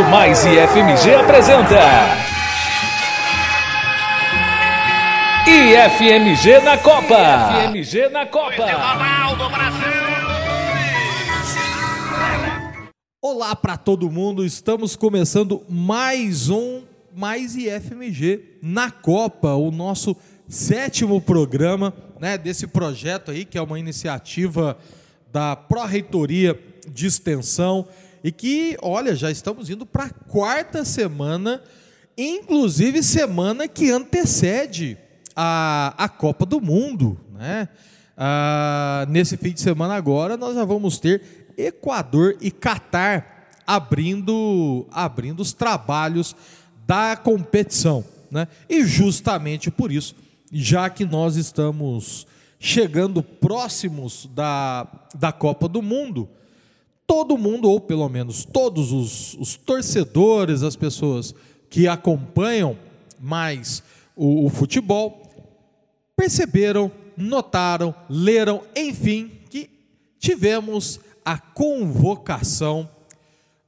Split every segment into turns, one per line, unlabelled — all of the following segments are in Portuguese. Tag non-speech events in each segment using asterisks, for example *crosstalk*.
Rádio Mais e FMG apresenta. IFMG na Copa. IFMG na Copa.
Olá para todo mundo, estamos começando mais um Mais IFMG na Copa, o nosso sétimo programa né, desse projeto aí, que é uma iniciativa da Pró-Reitoria de Extensão e que, olha, já estamos indo para a quarta semana, inclusive semana que antecede a, a Copa do Mundo. Né? Ah, nesse fim de semana agora, nós já vamos ter Equador e Catar abrindo, abrindo os trabalhos da competição. Né? E justamente por isso, já que nós estamos chegando próximos da, da Copa do Mundo, todo mundo, ou pelo menos todos os, os torcedores, as pessoas que acompanham mais o, o futebol, perceberam, notaram, leram, enfim, que tivemos a convocação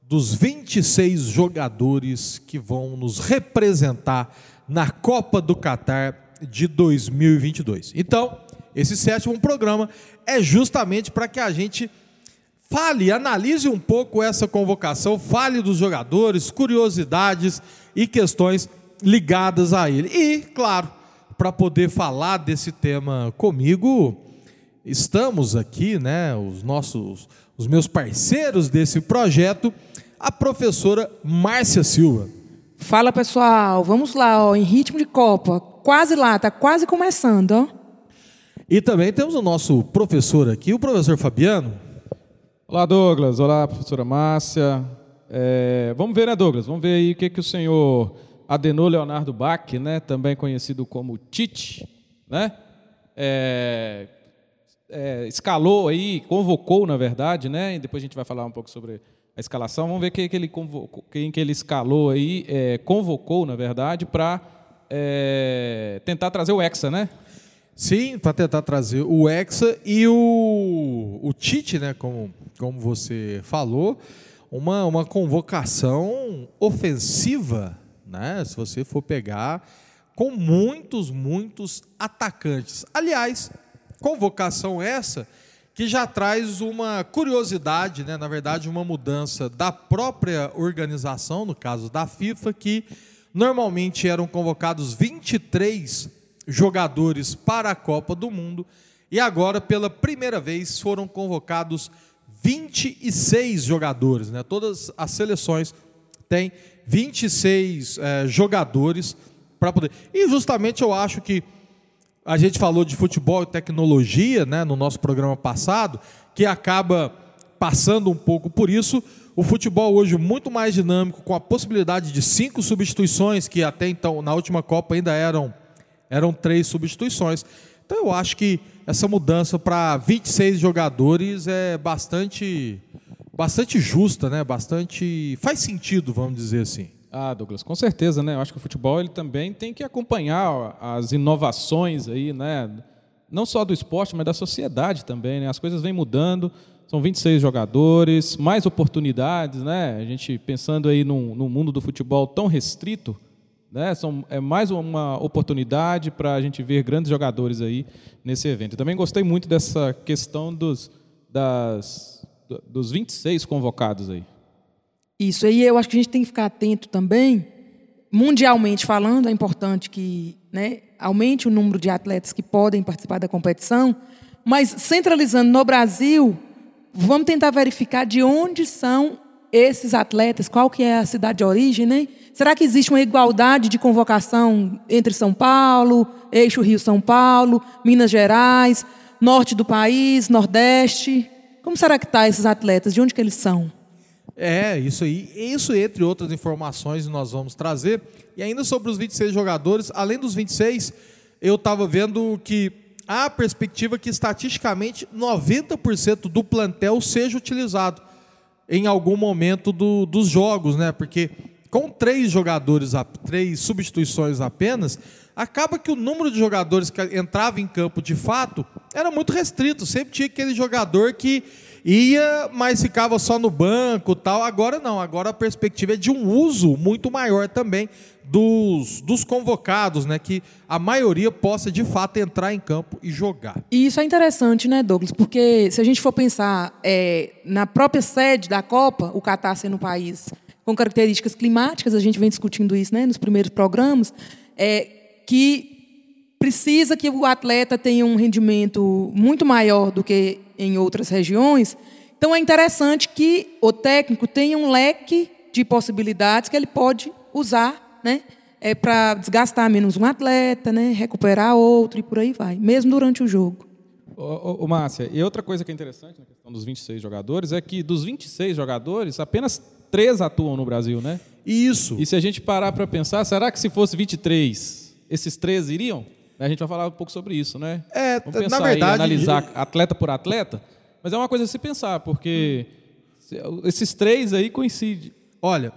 dos 26 jogadores que vão nos representar na Copa do Catar de 2022. Então, esse sétimo programa é justamente para que a gente fale, analise um pouco essa convocação, fale dos jogadores, curiosidades e questões ligadas a ele. E, claro, para poder falar desse tema comigo, estamos aqui, né, os nossos, os meus parceiros desse projeto, a professora Márcia Silva.
Fala pessoal, vamos lá, ó, em ritmo de Copa, quase lá, tá quase começando, ó.
E também temos o nosso professor aqui, o professor Fabiano.
Olá, Douglas. Olá, professora Márcia. É, vamos ver, né, Douglas? Vamos ver aí o que, que o senhor Adenor Leonardo Bach, né, também conhecido como Tite, né, é, é, escalou aí, convocou, na verdade, né, e depois a gente vai falar um pouco sobre a escalação. Vamos ver quem que ele, convocou, quem que ele escalou aí, é, convocou, na verdade, para é, tentar trazer o Hexa, né?
Sim, para tentar trazer o Hexa e o, o Tite, né, como, como você falou, uma, uma convocação ofensiva, né, se você for pegar, com muitos, muitos atacantes. Aliás, convocação essa que já traz uma curiosidade, né, na verdade, uma mudança da própria organização, no caso da FIFA, que normalmente eram convocados 23 jogadores para a Copa do Mundo e agora, pela primeira vez, foram convocados 26 jogadores. Né? Todas as seleções têm 26 é, jogadores para poder. E justamente eu acho que a gente falou de futebol e tecnologia né, no nosso programa passado, que acaba passando um pouco por isso. O futebol hoje muito mais dinâmico, com a possibilidade de cinco substituições, que até então, na última Copa, ainda eram eram três substituições. Então eu acho que essa mudança para 26 jogadores é bastante bastante justa, né? Bastante faz sentido, vamos dizer assim.
Ah, Douglas, com certeza, né? Eu acho que o futebol ele também tem que acompanhar as inovações aí, né? Não só do esporte, mas da sociedade também, né? As coisas vêm mudando. São 26 jogadores, mais oportunidades, né? A gente pensando aí num, num mundo do futebol tão restrito, né? São, é mais uma oportunidade para a gente ver grandes jogadores aí nesse evento. Eu também gostei muito dessa questão dos, das, dos 26 convocados aí.
Isso aí eu acho que a gente tem que ficar atento também. Mundialmente falando, é importante que né, aumente o número de atletas que podem participar da competição, mas centralizando no Brasil, vamos tentar verificar de onde são esses atletas, qual que é a cidade de origem, né? Será que existe uma igualdade de convocação entre São Paulo, eixo Rio-São Paulo, Minas Gerais, norte do país, nordeste? Como será que tá esses atletas? De onde que eles são?
É, isso aí. Isso entre outras informações nós vamos trazer. E ainda sobre os 26 jogadores, além dos 26, eu estava vendo que há a perspectiva que estatisticamente 90% do plantel seja utilizado em algum momento do, dos jogos, né? Porque com três jogadores, três substituições apenas, acaba que o número de jogadores que entrava em campo de fato era muito restrito. Sempre tinha aquele jogador que ia, mas ficava só no banco tal. Agora não, agora a perspectiva é de um uso muito maior também dos, dos convocados, né? Que a maioria possa de fato entrar em campo e jogar.
E isso é interessante, né, Douglas? Porque se a gente for pensar é, na própria sede da Copa, o Catar sendo um país com características climáticas, a gente vem discutindo isso né, nos primeiros programas, é, que precisa que o atleta tenha um rendimento muito maior do que em outras regiões. Então é interessante que o técnico tenha um leque de possibilidades que ele pode usar, né, é, para desgastar menos um atleta, né, recuperar outro e por aí vai, mesmo durante o jogo.
Ô, ô, Márcia, e outra coisa que é interessante na questão dos 26 jogadores é que dos 26 jogadores, apenas três atuam no Brasil, né?
Isso.
E se a gente parar para pensar, será que se fosse 23, esses três iriam? A gente vai falar um pouco sobre isso, né?
É,
Vamos pensar
na verdade,
aí, analisar atleta por atleta, mas é uma coisa a se pensar, porque esses três aí coincidem.
Olha,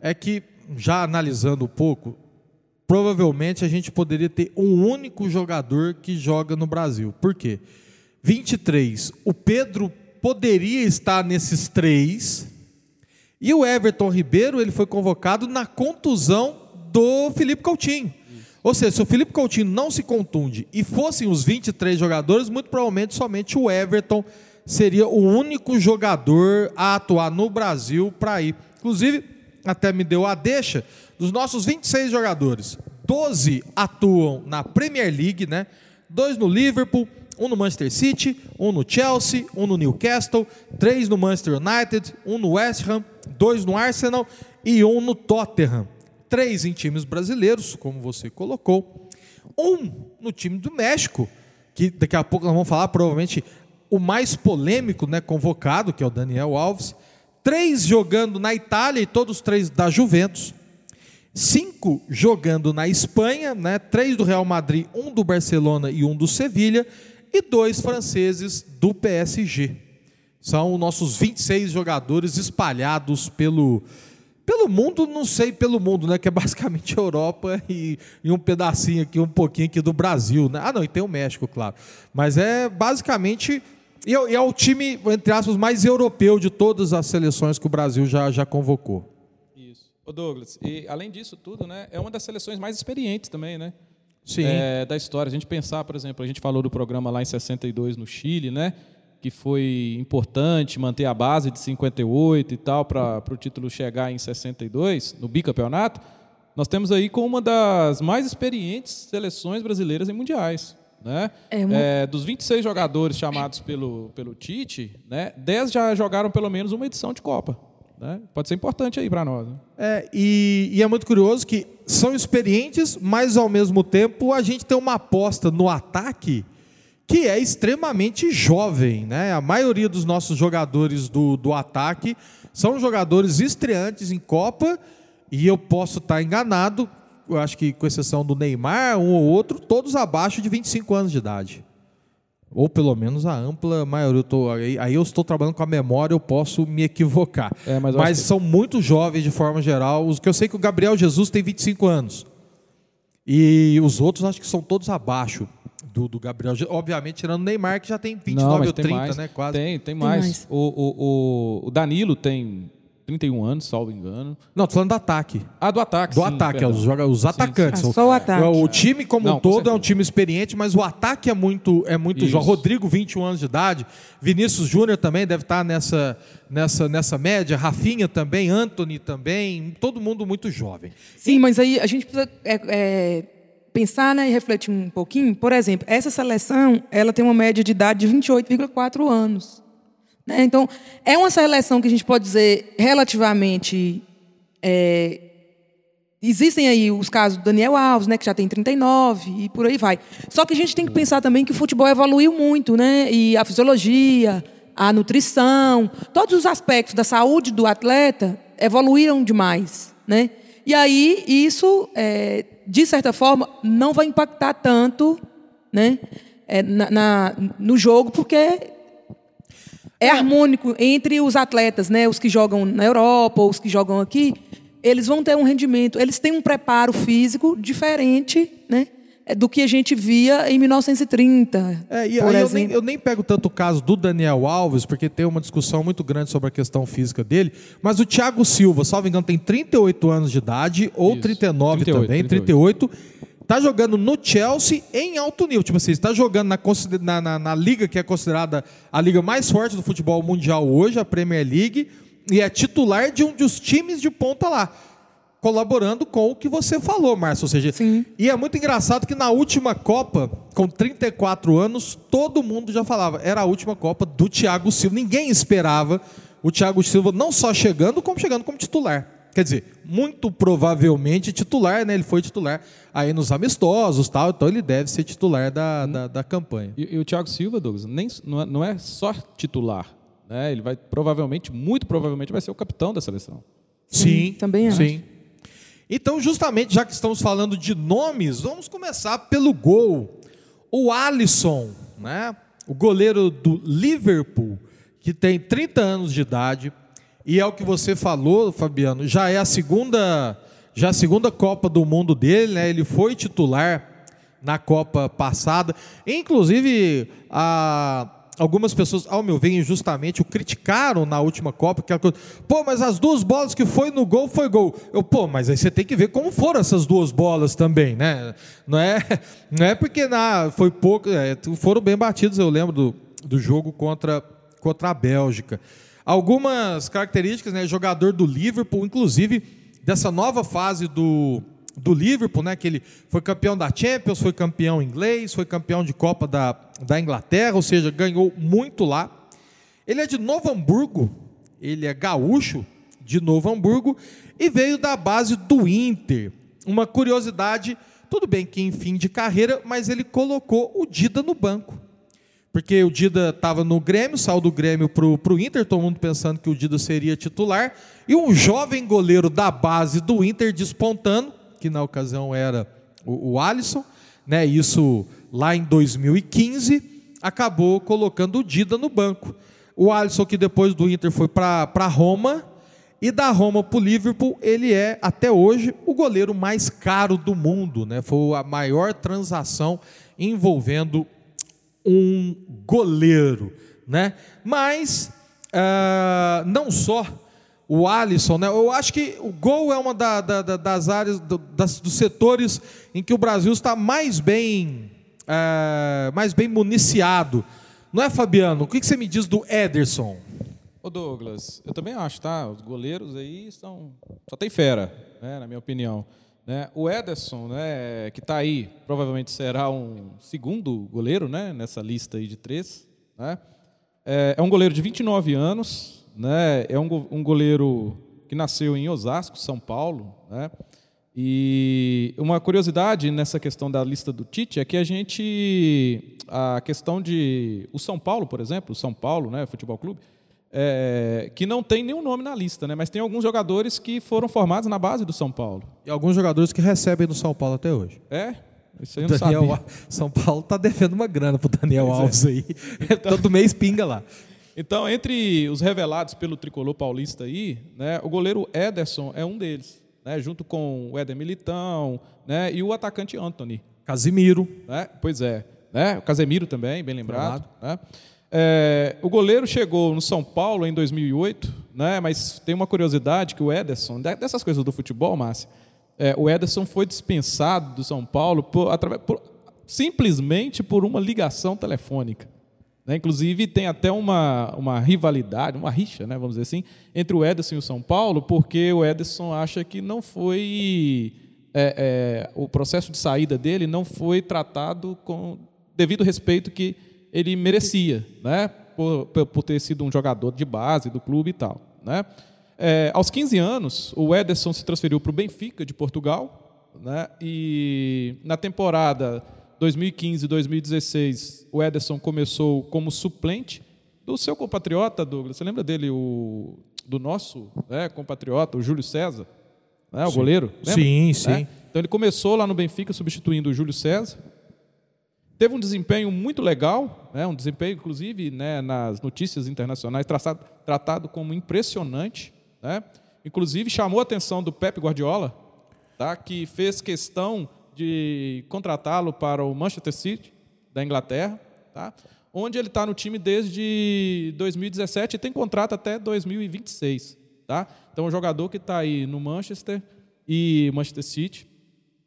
é que já analisando um pouco, provavelmente a gente poderia ter um único jogador que joga no Brasil. Por quê? 23. O Pedro poderia estar nesses três. E o Everton Ribeiro, ele foi convocado na contusão do Felipe Coutinho. Ou seja, se o Felipe Coutinho não se contunde e fossem os 23 jogadores, muito provavelmente somente o Everton seria o único jogador a atuar no Brasil para ir. Inclusive, até me deu a deixa, dos nossos 26 jogadores, 12 atuam na Premier League, né? Dois no Liverpool, um no Manchester City, um no Chelsea, um no Newcastle, três no Manchester United, um no West Ham, dois no Arsenal e um no Tottenham. Três em times brasileiros, como você colocou. Um no time do México, que daqui a pouco nós vamos falar, provavelmente o mais polêmico, né, convocado, que é o Daniel Alves. Três jogando na Itália e todos três da Juventus. Cinco jogando na Espanha, né, três do Real Madrid, um do Barcelona e um do Sevilha. E dois franceses do PSG. São nossos 26 jogadores espalhados pelo, pelo mundo, não sei pelo mundo, né? Que é basicamente *laughs* Europa e, e, um pedacinho aqui, um pouquinho aqui do Brasil, né? Ah, não, e tem o México, claro. Mas é basicamente. E é, é o time, entre aspas, mais europeu de todas as seleções que o Brasil já, já convocou.
Isso. Ô Douglas, e além disso tudo, né? É uma das seleções mais experientes também, né?
Sim.
É, da história. A gente pensar, por exemplo, a gente falou do programa lá em 62 no Chile, né? que foi importante manter a base de 58 e tal para o título chegar em 62 no bicampeonato, nós temos aí com uma das mais experientes seleções brasileiras em mundiais. Né?
É uma...
é, dos 26 jogadores chamados pelo, pelo Tite, né, 10 já jogaram pelo menos uma edição de Copa. Né? Pode ser importante aí para nós. Né?
É, e, e é muito curioso que são experientes, mas ao mesmo tempo a gente tem uma aposta no ataque que é extremamente jovem. Né? A maioria dos nossos jogadores do, do ataque são jogadores estreantes em Copa, e eu posso estar enganado, eu acho que com exceção do Neymar, um ou outro, todos abaixo de 25 anos de idade. Ou pelo menos a ampla maioria. Eu tô, aí, aí, eu estou trabalhando com a memória, eu posso me equivocar.
É, mas,
mas
que...
são muito jovens de forma geral. Os que eu sei que o Gabriel Jesus tem 25 anos. E os outros acho que são todos abaixo do, do Gabriel. Obviamente, tirando o Neymar, que já tem 29
Não,
ou 30,
mais.
né? Quase.
Tem, tem mais. Tem mais. O, o, o, Danilo tem 31 anos, salvo engano.
Não, tô falando do ataque.
Ah, do ataque.
Do
sim,
ataque, é, os, joga, os atacantes.
Sim, sim. Ah, só o ataque.
O time como
Não,
um todo é um time experiente, mas o ataque é muito, é muito jovem. Rodrigo, 21 anos de idade. Vinícius Júnior também deve estar nessa, nessa, nessa média. Rafinha também, Anthony também. Todo mundo muito jovem.
Sim, mas aí a gente precisa. É, é pensar né, e refletir um pouquinho, por exemplo, essa seleção ela tem uma média de idade de 28,4 anos. Né? Então, é uma seleção que a gente pode dizer relativamente. É, existem aí os casos do Daniel Alves, né, que já tem 39 e por aí vai. Só que a gente tem que pensar também que o futebol evoluiu muito, né? E a fisiologia, a nutrição, todos os aspectos da saúde do atleta evoluíram demais, né? E aí isso é, de certa forma, não vai impactar tanto né, é, na, na, no jogo, porque é harmônico entre os atletas, né, os que jogam na Europa ou os que jogam aqui, eles vão ter um rendimento, eles têm um preparo físico diferente, né, é, do que a gente via em 1930.
É, e
por
aí eu nem, eu nem pego tanto o caso do Daniel Alves, porque tem uma discussão muito grande sobre a questão física dele, mas o Thiago Silva, salvo engano, tem 38 anos de idade, ou
Isso.
39
38,
também,
38.
38. Tá jogando no Chelsea em alto nível. Tipo assim, está jogando na, na, na- na liga que é considerada a liga mais forte do futebol mundial hoje, a Premier League, e é titular de um dos times de ponta lá. Colaborando com o que você falou, Márcio. Ou seja,
Sim.
e é muito engraçado que na última Copa, com 34 anos, todo mundo já falava, era a última Copa do Thiago Silva. Ninguém esperava o Thiago Silva não só chegando, como chegando como titular. Quer dizer, muito provavelmente titular, né? Ele foi titular aí nos amistosos tal, então ele deve ser titular da, da, da campanha.
E, e o Thiago Silva, Douglas, nem, não, é, não é só titular. Né? Ele vai provavelmente, muito provavelmente, vai ser o capitão da seleção.
Sim, também acho.
Sim. Então, justamente, já que estamos falando de nomes, vamos começar pelo gol. O Alisson, né? o goleiro do Liverpool, que tem 30 anos de idade, e é o que você falou, Fabiano, já é a segunda, já é a segunda Copa do Mundo dele, né? Ele foi titular na Copa passada. Inclusive, a- algumas pessoas, ao meu ver, injustamente, o criticaram na última Copa. Coisa, pô, mas as duas bolas que foi no gol foi gol. Eu, pô, mas aí você tem que ver como foram essas duas bolas também, né? Não é, *laughs* não é porque na, foi pouco, é, foram bem batidos, eu lembro do, do jogo contra, contra a Bélgica. Algumas características, né? Jogador do Liverpool, inclusive dessa nova fase do, do Liverpool, né? Que ele foi campeão da Champions, foi campeão inglês, foi campeão de Copa da, da Inglaterra, ou seja, ganhou muito lá. Ele é de Novo Hamburgo, ele é gaúcho de Novo Hamburgo e veio da base do Inter. Uma curiosidade, tudo bem que em fim de carreira, mas ele colocou o Dida no banco. Porque o Dida estava no Grêmio, saiu do Grêmio para o Inter, todo mundo pensando que o Dida seria titular. E um jovem goleiro da base do Inter despontando, que na ocasião era o, o Alisson, né? isso lá em 2015, acabou colocando o Dida no banco. O Alisson, que depois do Inter foi para Roma, e da Roma para o Liverpool, ele é, até hoje, o goleiro mais caro do mundo. Né? Foi a maior transação envolvendo um goleiro, né? Mas ah, não só o Alisson, né? Eu acho que o gol é uma da- da- da- das áreas, do- das- dos setores em que o Brasil está mais bem, ah, mais bem municiado. Não é, Fabiano? O que que você me diz do Ederson?
Ô Douglas, eu também acho, tá? Os goleiros aí são. Só tem fera, né, na minha opinião. Né? O Ederson, né, que está aí, provavelmente será um segundo goleiro né, nessa lista aí de três. Né? É, é um goleiro de 29 anos, né? é um, um goleiro que nasceu em Osasco, São Paulo. Né? E uma curiosidade nessa questão da lista do Tite é que a gente. A questão de. O São Paulo, por exemplo, o São Paulo, né, Futebol Clube, é, que não tem nenhum nome na lista, né, mas tem alguns jogadores que foram formados na base do São Paulo.
E alguns jogadores que recebem no São Paulo até hoje.
É? Isso aí eu não
Daniel,
sabia.
São Paulo tá devendo uma grana pro Daniel
Pois é.
Alves aí. *laughs* Todo mês pinga lá.
Então, entre os revelados pelo tricolor paulista aí, né, o goleiro Ederson é um deles, né, junto com o Éder Militão né, e o atacante Anthony.
Casimiro.
né? Pois é. Né? O Casemiro também, bem lembrado. Né? É, o goleiro chegou no São Paulo em 2008, né? mas tem uma curiosidade que o Ederson, de- dessas coisas do futebol, Márcia, é, o Ederson foi dispensado do São Paulo por, por- simplesmente por uma ligação telefônica. né? Inclusive, tem até uma, uma rivalidade, uma rixa, né, vamos dizer assim, entre o Ederson e o São Paulo, porque o Ederson acha que não foi. é, é, o processo de saída dele não foi tratado com devido respeito que ele merecia, né, por, por- ter sido um jogador de base do clube e tal. Né. É, aos 15 anos, o Ederson se transferiu para o Benfica de Portugal, né, e na temporada 2015-2016, o Ederson começou como suplente do seu compatriota, Douglas. Você lembra dele, o, do nosso né, compatriota, o Júlio César? Né, o goleiro? Lembra?
Sim,
Né?
sim.
Então ele começou lá no Benfica substituindo o Júlio César. Teve um desempenho muito legal, né, um desempenho, inclusive, né, nas notícias internacionais, traçado, tratado como impressionante. Né? Inclusive, chamou a atenção do Pep Guardiola, tá, que fez questão de contratá-lo para o Manchester City, da Inglaterra, tá? onde ele está no time desde 2017 e tem contrato até 2026. Tá? Então, um jogador que está aí no Manchester e Manchester City.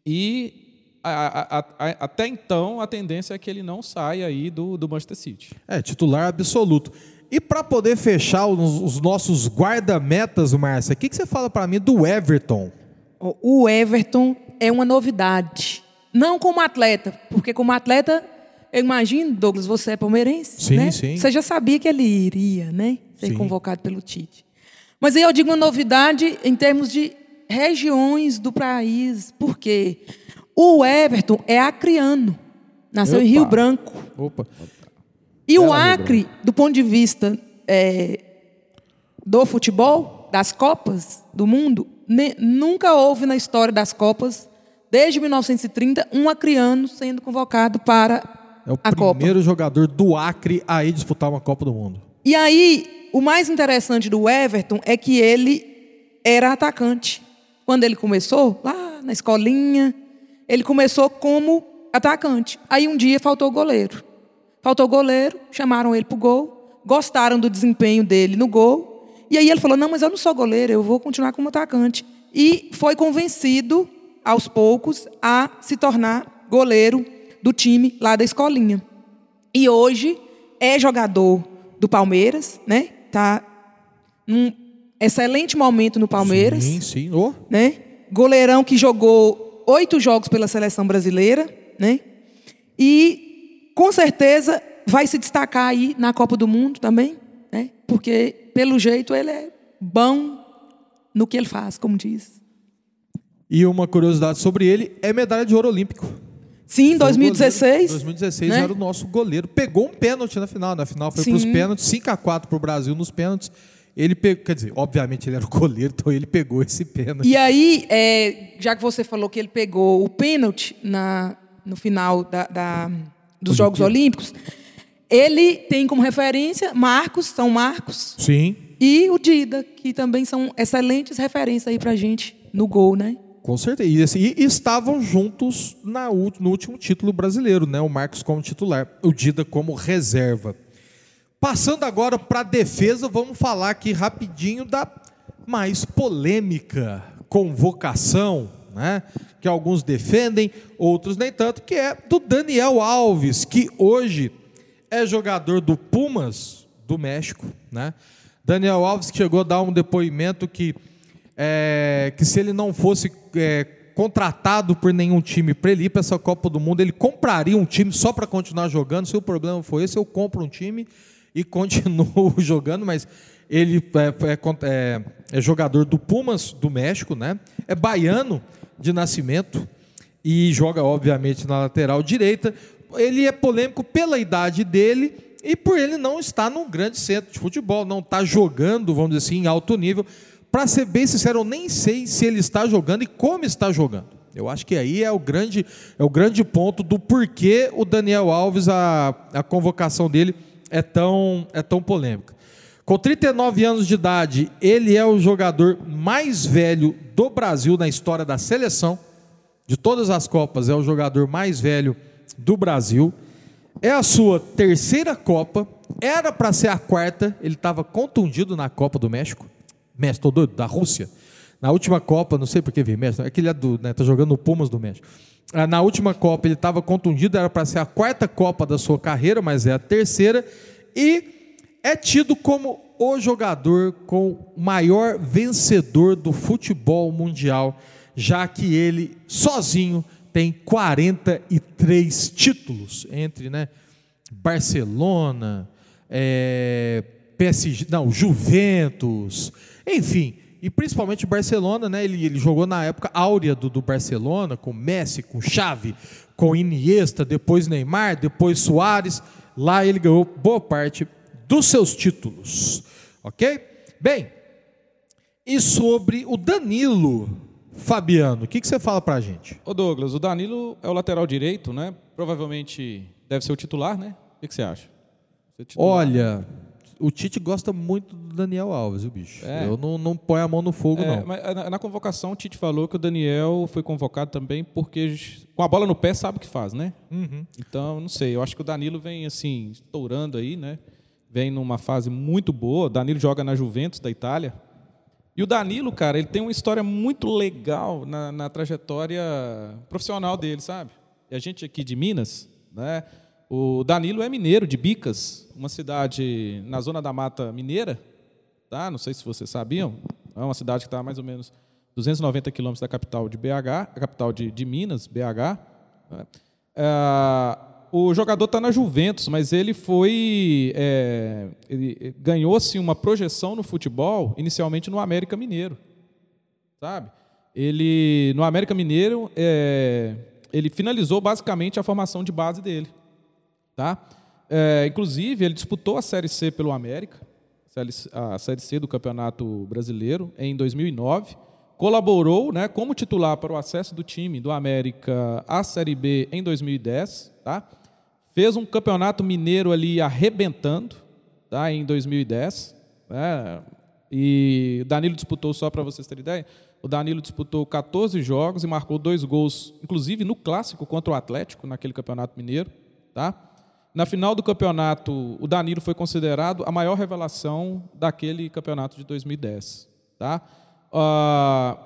E a, a, a, até então, a tendência é que ele não saia aí do, do Manchester City.
É, titular absoluto. E para poder fechar os, os nossos guarda-metas, Márcia, o que, que você fala para mim do Everton?
O Everton é uma novidade. Não como atleta, porque como atleta, eu imagino, Douglas, você é palmeirense,
Sim,
né?
sim.
Você já sabia que ele iria, né? Ser
Sim.
convocado pelo Tite. Mas aí eu digo uma novidade em termos de regiões do país, porque o Everton é acriano, nasceu em
Opa.
Rio Branco.
Opa.
E o
Bela Rio
Acre, do ponto de vista é, do futebol, das Copas do mundo, ne- nunca houve na história das Copas, desde 1930, um acriano sendo convocado para
É o
a Copa.
primeiro jogador do Acre a ir disputar uma Copa do Mundo.
E aí, o mais interessante do Everton é que ele era atacante. Quando ele começou, lá na escolinha, ele começou como atacante. Aí um dia faltou goleiro. Faltou goleiro, chamaram ele pro gol, gostaram do desempenho dele no gol. E aí ele falou: Não, mas eu não sou goleiro, eu vou continuar como atacante. E foi convencido, aos poucos, a se tornar goleiro do time lá da escolinha. E hoje é jogador do Palmeiras, né? Tá num excelente momento no Palmeiras,
Sim, sim. Ô,
né? Goleirão que jogou oito jogos pela seleção brasileira, né? E com certeza vai se destacar aí na Copa do Mundo também, né? Porque pelo jeito ele é bom no que ele faz, como diz.
E uma curiosidade sobre ele é medalha de ouro olímpico.
Sim, em
Foi o
2016.
goleiro- 2016
né?
era o nosso goleiro. Pegou um pênalti na final. Na final foi para os pênaltis, 5 a 4 para o Brasil nos pênaltis. Ele pegou, quer dizer, obviamente ele era o goleiro, então ele pegou esse pênalti.
E aí, é, já que você falou que ele pegou o pênalti na, no final da- da- dos Jogos Olímpicos, ele tem como referência Marcos, São Marcos,
Sim,
e o Dida, que também são excelentes referências aí pra gente no gol, né?
com certeza. E, assim, e estavam juntos na, no último título brasileiro, né? O Marcos como titular, o Dida como reserva. Passando agora para a defesa, vamos falar aqui rapidinho da mais polêmica convocação, né? Que alguns defendem, outros nem tanto, que é do Daniel Alves, que hoje é jogador do Pumas do México, né? Daniel Alves chegou a dar um depoimento que é, que se ele não fosse é, contratado por nenhum time para ele ir para essa Copa do Mundo, ele compraria um time só para continuar jogando. Se o problema foi esse, eu compro um time e continuo *laughs* jogando, mas ele é, é, é- é jogador do Pumas do México, né? É baiano de nascimento e joga, obviamente, na lateral direita. Ele é polêmico pela idade dele e por ele não estar num grande centro de futebol, não estar jogando, vamos dizer assim, em alto nível. Para ser bem sincero, eu nem sei se ele está jogando e como está jogando. Eu acho que aí é o grande, é o grande ponto do porquê o Daniel Alves, a, a convocação dele é tão, é tão polêmica. Com 39 anos de idade, ele é o jogador mais velho do Brasil na história da seleção. De todas as Copas, é o jogador mais velho do Brasil. É a sua terceira Copa. Era para ser a quarta. Ele estava contundido na Copa do México. México, tô doido, da Rússia. Na última Copa, não sei por que veio México, é que ele é do, né, tá jogando no Pumas do México. Ah, Na última Copa ele estava contundido, era para ser a quarta Copa da sua carreira, mas é a terceira. E é tido como o jogador com maior vencedor do futebol mundial, já que ele sozinho tem 43 títulos entre, né, Barcelona, é, PSG, não, Juventus, enfim, e principalmente o Barcelona, né? Ele, ele jogou na época áurea do, do Barcelona, com Messi, com Xavi, com Iniesta, depois Neymar, depois Soares. Lá ele ganhou boa parte dos seus títulos, ok? Bem, e sobre o Danilo Fabiano, o que, que você fala pra gente?
Ô Douglas, o Danilo é o lateral direito, né? Provavelmente deve ser o titular, né? O que, que você acha?
Olha, o Tite gosta muito do Daniel Alves, o bicho.
É.
Eu não, não ponho a mão no fogo,
É,
não.
mas na, na convocação, o Tite falou que o Daniel foi convocado também porque, com a bola no pé, sabe o que faz, né?
Uhum.
Então, não sei. Eu acho que o Danilo vem, assim, estourando aí, né? Vem numa fase muito boa. O Danilo joga na Juventus da Itália. E o Danilo, cara, ele tem uma história muito legal na, na trajetória profissional dele, sabe? E a gente aqui de Minas, né? O Danilo é mineiro, de Bicas, uma cidade na zona da Mata Mineira, tá? Não sei se vocês sabiam. É uma cidade que está mais ou menos 290 quilômetros da capital de BH, a capital de, de Minas, BH. né? Ah, o jogador está na Juventus, mas ele foi. é, ele ganhou-se uma projeção no futebol, inicialmente no América Mineiro. Sabe? Ele, no América Mineiro, é, ele finalizou basicamente a formação de base dele. Tá? É, inclusive, ele disputou a Série C pelo América, a Série C do Campeonato Brasileiro, em 2009. Colaborou né, como titular para o acesso do time do América à Série B em 2010. Tá? Fez um campeonato mineiro ali arrebentando tá, em 2010. Né? E Danilo disputou, só para vocês terem ideia, o Danilo disputou 14 jogos e marcou dois gols, inclusive no clássico contra o Atlético, naquele campeonato mineiro. Tá? Na final do campeonato, o Danilo foi considerado a maior revelação daquele campeonato de 2010. Tá? Ah,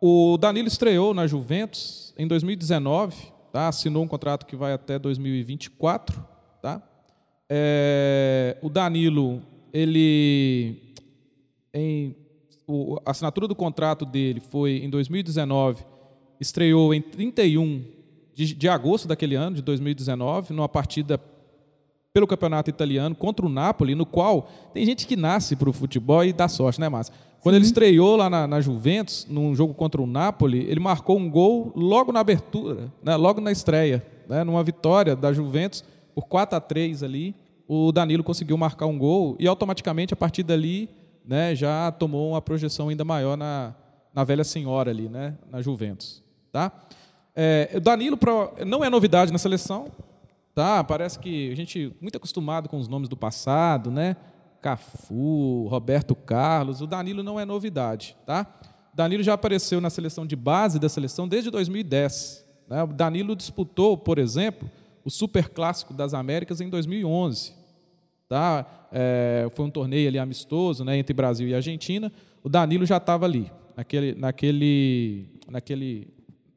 o Danilo estreou na Juventus em 2019, tá? assinou um contrato que vai até 2024. Tá? É, o Danilo, ele, em, o- a assinatura do contrato dele foi em 2019, estreou em 31 de, de agosto daquele ano, de 2019, numa partida pelo campeonato italiano contra o Napoli, no qual tem gente que nasce para o futebol e dá sorte, né, Márcio? Quando ele estreou lá na, na Juventus, num jogo contra o Napoli, ele marcou um gol logo na abertura, né, logo na estreia, né, numa vitória da Juventus por 4 a 3 ali. O Danilo conseguiu marcar um gol e automaticamente a partir dali né, já tomou uma projeção ainda maior na, na velha senhora ali, né, na Juventus. Tá? É, o Danilo não é novidade na seleção, tá? Parece que a gente muito acostumado com os nomes do passado, né? Cafu, Roberto Carlos. O Danilo não é novidade, tá? Danilo já apareceu na seleção de base da seleção desde 2010. Né? O Danilo disputou, por exemplo, o Super Clássico das Américas em 2011. Tá? É, foi um torneio ali amistoso, né, entre Brasil e Argentina. O Danilo já estava ali, naquele, naquele, naquele,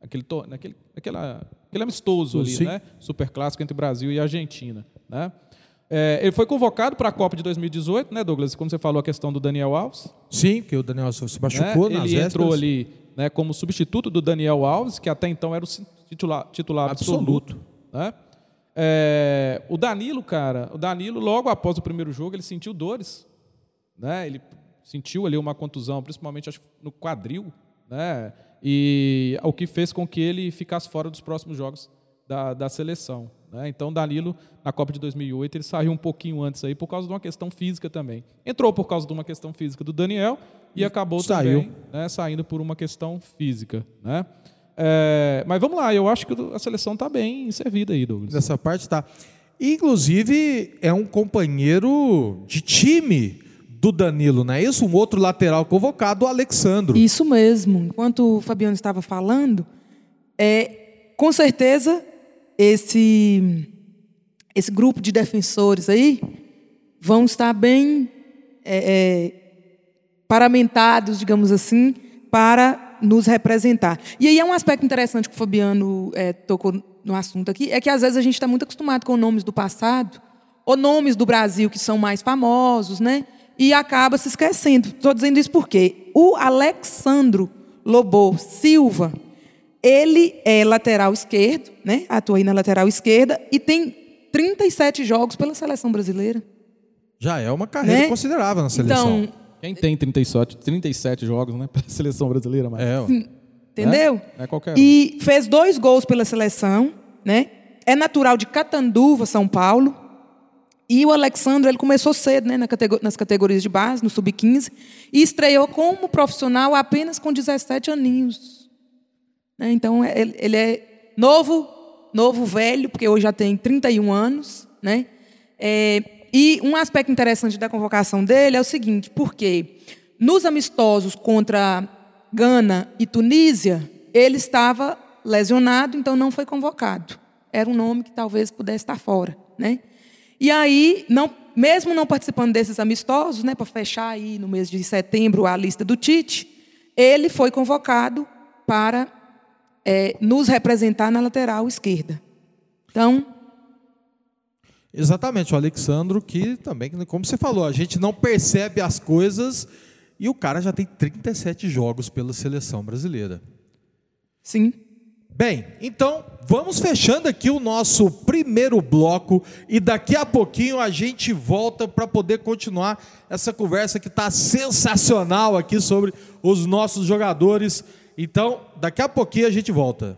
naquele, naquele, naquela, aquele amistoso ali,
Sim.
né, super clássico entre Brasil e Argentina, né? É, ele foi convocado para a Copa de 2018, né, Douglas? Como você falou a questão do Daniel Alves,
Sim, que o Daniel se
né?
machucou nas
Ele entrou
vésperas.
ali né, como substituto do Daniel Alves, que até então era o titular, titular absoluto.
Absoluto.
né? É, o Danilo, cara, o Danilo, logo após o primeiro jogo, ele sentiu dores. Né? Ele sentiu ali uma contusão, principalmente acho, no quadril, né? E o que fez com que ele ficasse fora dos próximos jogos da, da seleção. Né? Então, Danilo, na Copa de 2008, ele saiu um pouquinho antes aí por causa de uma questão física também. Entrou por causa de uma questão física do Daniel e acabou
Saiu.
também né, saindo por uma questão física. Né? É, mas vamos lá, eu acho que a seleção está bem servida aí, Douglas.
Nessa parte tá. Inclusive, é um companheiro de time do Danilo, não é isso? Um outro lateral convocado, o Alexandro.
Isso mesmo. Enquanto o Fabiano estava falando, é, com certeza esse, esse grupo de defensores aí vão estar bem é, é, paramentados, digamos assim, para nos representar. E aí é um aspecto interessante que o Fabiano é, tocou no assunto aqui, é que às vezes a gente está muito acostumado com nomes do passado, ou nomes do Brasil que são mais famosos, né? E acaba se esquecendo. Estou dizendo isso porque o Alexandro Lobo Silva, ele é lateral esquerdo, né? Atua aí na lateral esquerda e tem 37 jogos pela seleção brasileira.
Já é uma carreira
Né?
considerável na seleção.
Então,
Quem tem 37, 37 jogos né, pela seleção brasileira, mas
é,
entendeu?
Não é qualquer um.
E fez dois gols pela seleção, né? É natural de Catanduva, São Paulo. E o Alexandre, ele começou cedo, né, nas categorias de base, no sub-15, e estreou como profissional apenas com 17 aninhos. Né, Então, é- ele ele é novo, novo velho, porque hoje já tem 31 anos, né? É, E um aspecto interessante da convocação dele é o seguinte, porque nos amistosos contra Gana e Tunísia, ele estava lesionado, então não foi convocado. Era um nome que talvez pudesse estar fora, né? E aí, não, mesmo não participando desses amistosos, né, para fechar aí no mês de setembro a lista do Tite, ele foi convocado para é, nos representar na lateral esquerda. Então.
Exatamente, o Alexandro, que também, como você falou, a gente não percebe as coisas e o cara já tem 37 jogos pela seleção brasileira.
Sim.
Bem, então vamos fechando aqui o nosso primeiro bloco e daqui a pouquinho a gente volta para poder continuar essa conversa que está sensacional aqui sobre os nossos jogadores. Então, daqui a pouquinho a gente volta.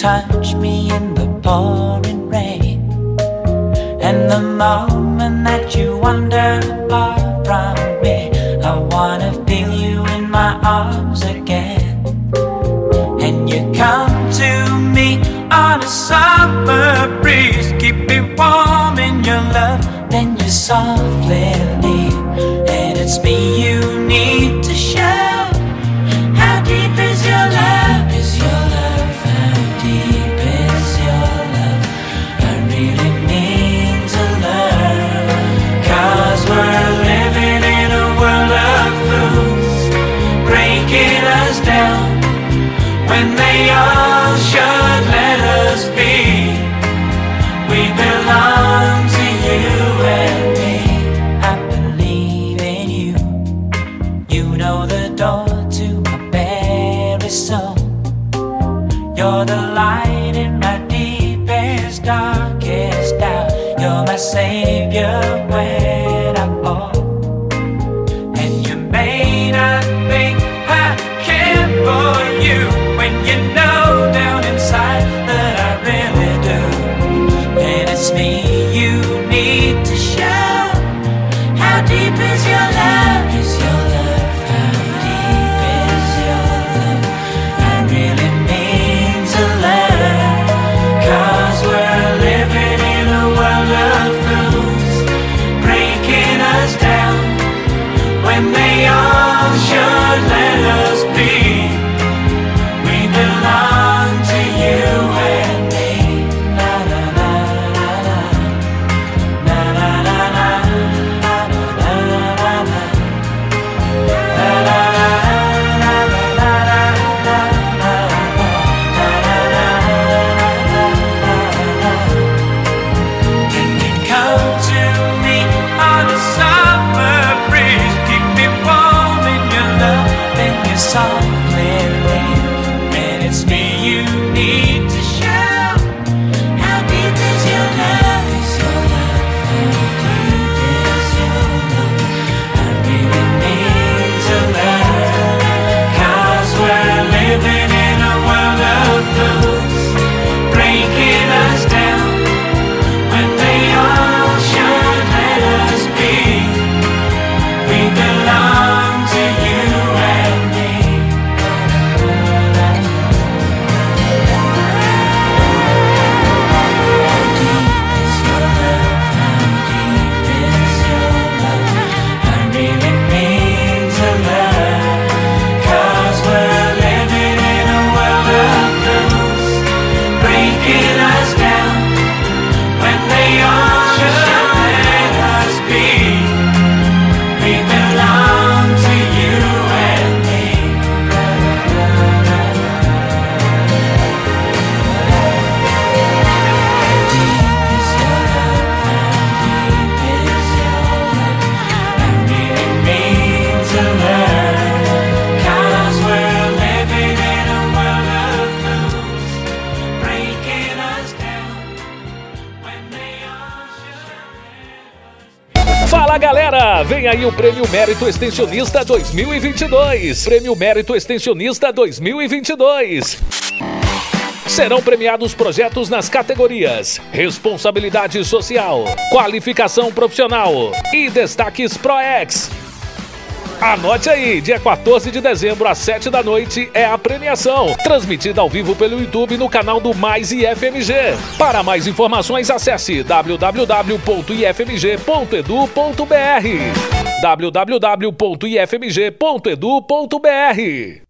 Touch me in the pouring rain. And the moment that you wander
Prêmio Mérito Extensionista 2022. Prêmio Mérito Extensionista 2022. Serão premiados projetos nas categorias Responsabilidade Social, Qualificação Profissional e Destaques ProEx. Anote aí, dia 14 de dezembro, às 7 da noite, é a premiação. Transmitida ao vivo pelo YouTube no canal do Mais IFMG. Para mais informações, acesse www.ifmg.edu.br. www.ifmg.edu.br.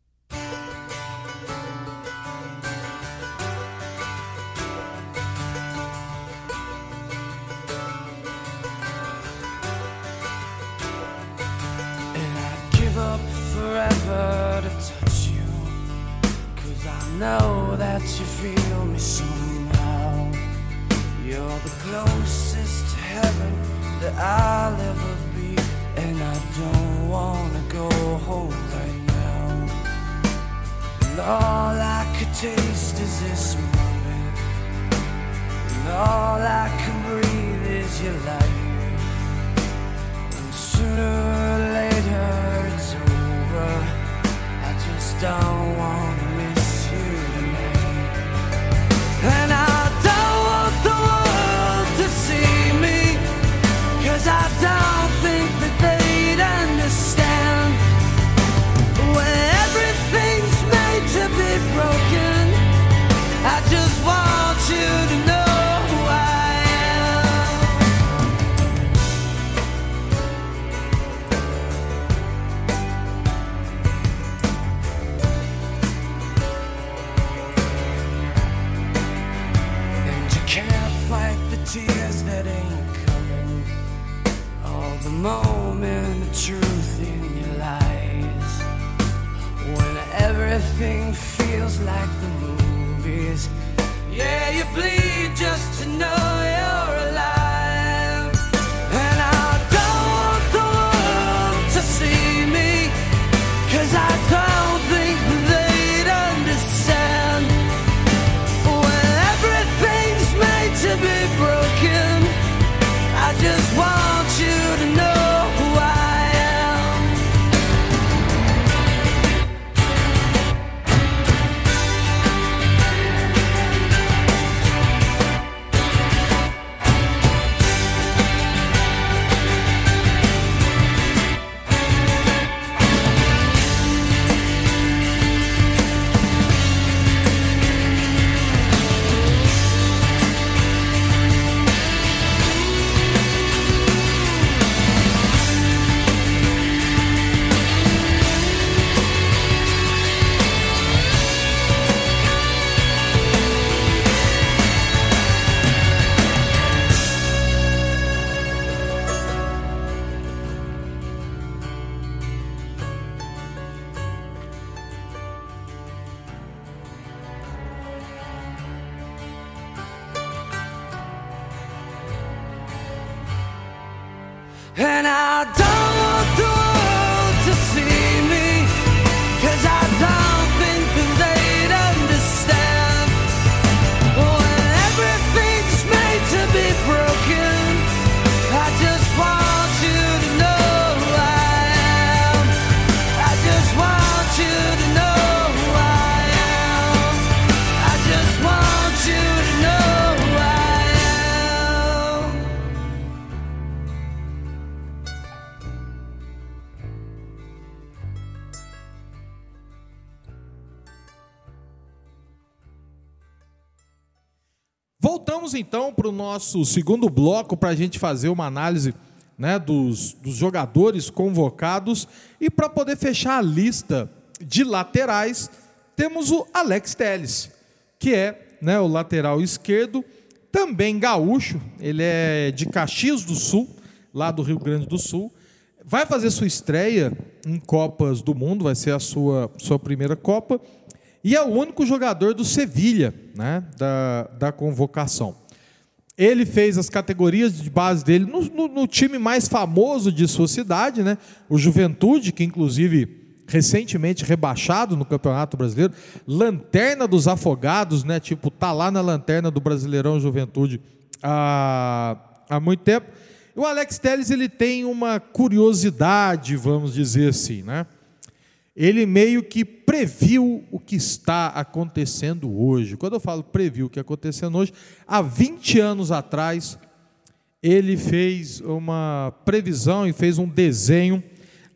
nosso segundo bloco para a gente fazer uma análise né, dos, dos jogadores convocados. E para poder fechar a lista de laterais, temos o Alex Teles, que é né, o lateral esquerdo, também gaúcho, ele é de Caxias do Sul, lá do Rio Grande do Sul. Vai fazer sua estreia em Copas do Mundo, vai ser a sua, sua primeira Copa. E é o único jogador do Sevilha, né, da, da convocação. Ele fez as categorias de base dele no, no- no time mais famoso de sua cidade, né, o Juventude, que inclusive recentemente rebaixado no Campeonato Brasileiro, lanterna dos afogados, né, tipo tá lá na lanterna do Brasileirão Juventude há, há muito tempo. O Alex Telles ele tem uma curiosidade, vamos dizer assim, né? Ele meio que previu o que está acontecendo hoje. Quando eu falo previu o que está acontecendo hoje, há 20 anos atrás, ele fez uma previsão e fez um desenho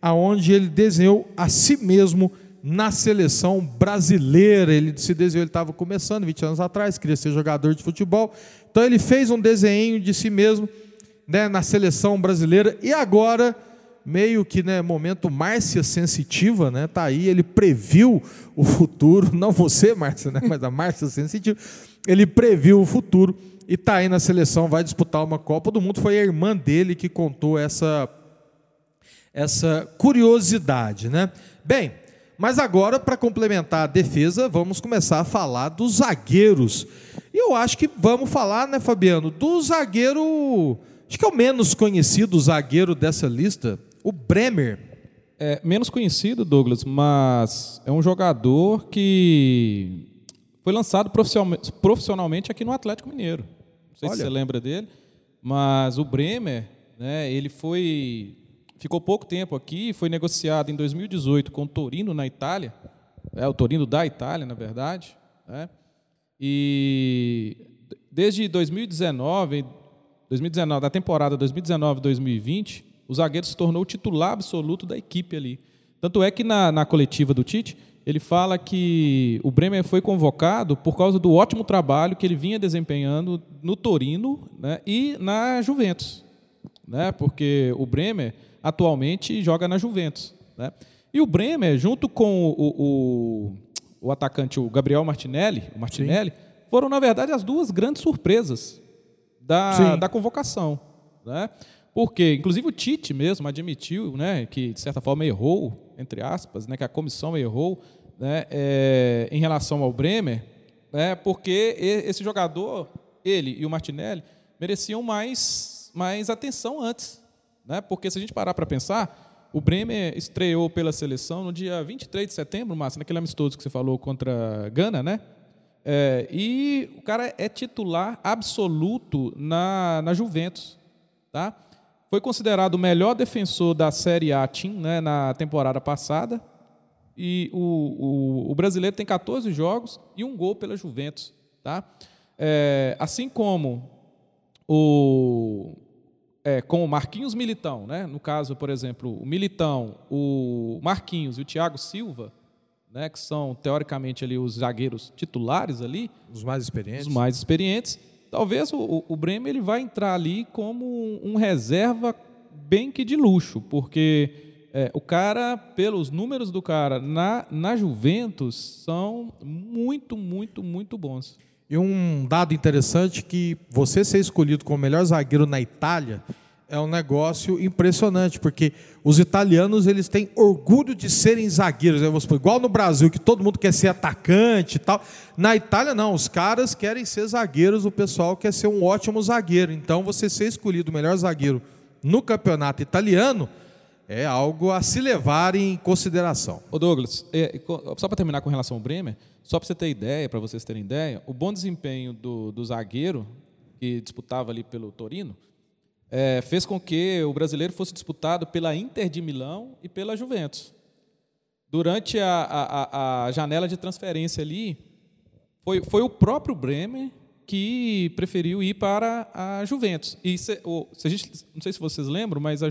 aonde ele desenhou a si mesmo na seleção brasileira. Ele se desenhou, ele estava começando 20 anos atrás, queria ser jogador de futebol. Então ele fez um desenho de si mesmo né, na seleção brasileira e agora meio que né, momento Márcia sensitiva, né? Tá aí, ele previu o futuro, *laughs* não você, Márcia, né, mas a Márcia sensitiva. Ele previu o futuro e tá aí na seleção, vai disputar uma Copa do Mundo. Foi a irmã dele que contou essa essa curiosidade, né? Bem, mas agora para complementar a defesa, vamos começar a falar dos zagueiros. E eu acho que vamos falar, né, Fabiano, do zagueiro, acho que é o menos conhecido zagueiro dessa lista, o Bremer.
É menos conhecido, Douglas, mas é um jogador que foi lançado profissionalmente, aqui no Atlético Mineiro. Não sei
Olha.
se você lembra dele, mas o Bremer, né, ele foi ficou pouco tempo aqui, foi negociado em 2018 com o Torino na Itália, é o Torino da Itália, na verdade, né? E desde 2019, 2019, da temporada 2019-2020, o zagueiro se tornou o titular absoluto da equipe ali. Tanto é que na, na coletiva do Tite, ele fala que o Bremer foi convocado por causa do ótimo trabalho que ele vinha desempenhando no Torino né, e na Juventus. Né, porque o Bremer atualmente joga na Juventus. Né? E o Bremer, junto com o, o, o atacante o Gabriel Martinelli, o Martinelli foram, na verdade, as duas grandes surpresas da,
Sim.
da convocação. Né? Porque, inclusive, o Tite mesmo admitiu né, que, de certa forma, errou, entre aspas, né, que a comissão errou né, é, em relação ao Bremer, né, porque esse jogador, ele e o Martinelli, mereciam mais, mais atenção antes. Né? Porque, se a gente parar para pensar, o Bremer estreou pela seleção no dia 23 de setembro, Márcio, naquele amistoso que você falou contra a Gana, né? É, e o cara é titular absoluto na, na Juventus. Tá? Foi considerado o melhor defensor da Série A Team né, na temporada passada. E o, o, o brasileiro tem 14 jogos e um gol pela Juventus. Tá? É, assim como o, é, com o Marquinhos Militão, né? no caso, por exemplo, o Militão, o Marquinhos e o Thiago Silva, né, que são teoricamente ali os zagueiros titulares ali,
Os mais experientes.
os mais experientes, talvez o, o, Bremer ele vai entrar ali como um, um reserva bem que de luxo, porque é, o cara, pelos números do cara na, na Juventus, são muito, muito, muito bons.
E um dado interessante que você ser escolhido como o melhor zagueiro na Itália é um negócio impressionante, porque os italianos eles têm orgulho de serem zagueiros. né? Igual no Brasil, que todo mundo quer ser atacante e tal. Na Itália, não, os caras querem ser zagueiros, o pessoal quer ser um ótimo zagueiro. Então, você ser escolhido o melhor zagueiro no campeonato italiano é algo a se levar em consideração.
Ô Douglas, é, só para terminar com relação ao Bremer, só para você ter ideia, para vocês terem ideia, o bom desempenho do, do zagueiro que disputava ali pelo Torino é, fez com que o brasileiro fosse disputado pela Inter de Milão e pela Juventus. Durante a, a- a- a janela de transferência ali, foi, foi o próprio Bremer que preferiu ir para a Juventus. E se, se a gente, não sei se vocês lembram, mas a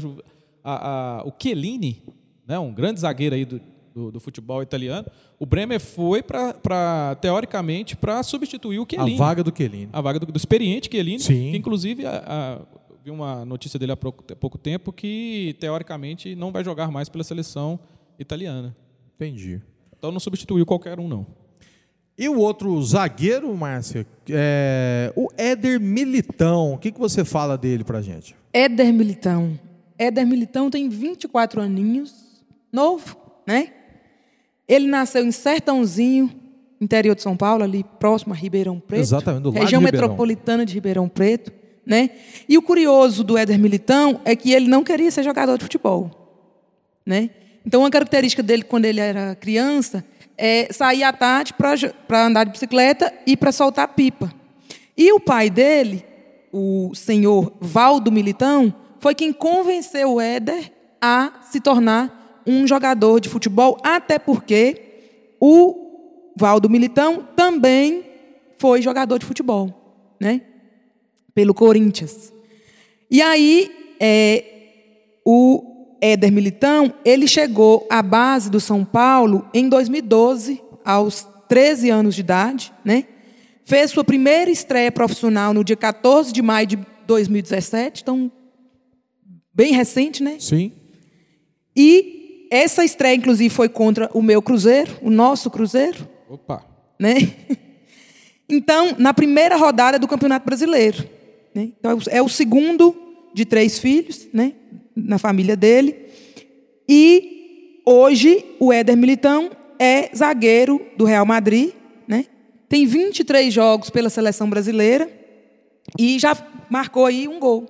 a- a- o Chiellini, né, um grande zagueiro aí do, do, do futebol italiano, o Bremer foi para teoricamente para substituir o
A
Chiellini,
vaga do Chiellini.
a vaga do, do experiente Chiellini,
Sim.
que inclusive a, a, vi uma notícia dele há pouco, há pouco tempo que teoricamente não vai jogar mais pela seleção italiana.
Entendi.
Então não substituiu qualquer um não.
E o outro zagueiro, Márcia, é o Éder Militão. O que, que você fala dele pra gente?
Éder Militão. Éder Militão tem 24 aninhos, novo, né? Ele nasceu em Sertãozinho, interior de São Paulo, ali próximo a Ribeirão Preto.
Exatamente, do lado
região
de
metropolitana de Ribeirão Preto, né? E o curioso do Éder Militão é que ele não queria ser jogador de futebol, né? Então, uma característica dele quando ele era criança é sair à tarde para andar de bicicleta e para soltar pipa. E o pai dele, o senhor Valdo Militão, foi quem convenceu o Éder a se tornar um jogador de futebol, até porque o Valdo Militão também foi jogador de futebol, né? Pelo Corinthians. E aí, é, o Éder Militão, ele chegou à base do São Paulo em 2012, aos 13 anos de idade, né? Fez sua primeira estreia profissional no dia 14 de maio de 2017, então bem recente, né?
Sim.
E essa estreia, inclusive, foi contra o meu Cruzeiro, o nosso Cruzeiro,
Opa.
né? *laughs* Então, na primeira rodada do Campeonato Brasileiro. Né? Então, é o- é o segundo de três filhos, né? Na família dele. E hoje o Éder Militão é zagueiro do Real Madrid, né? Tem 23 jogos pela seleção brasileira e já marcou aí um gol.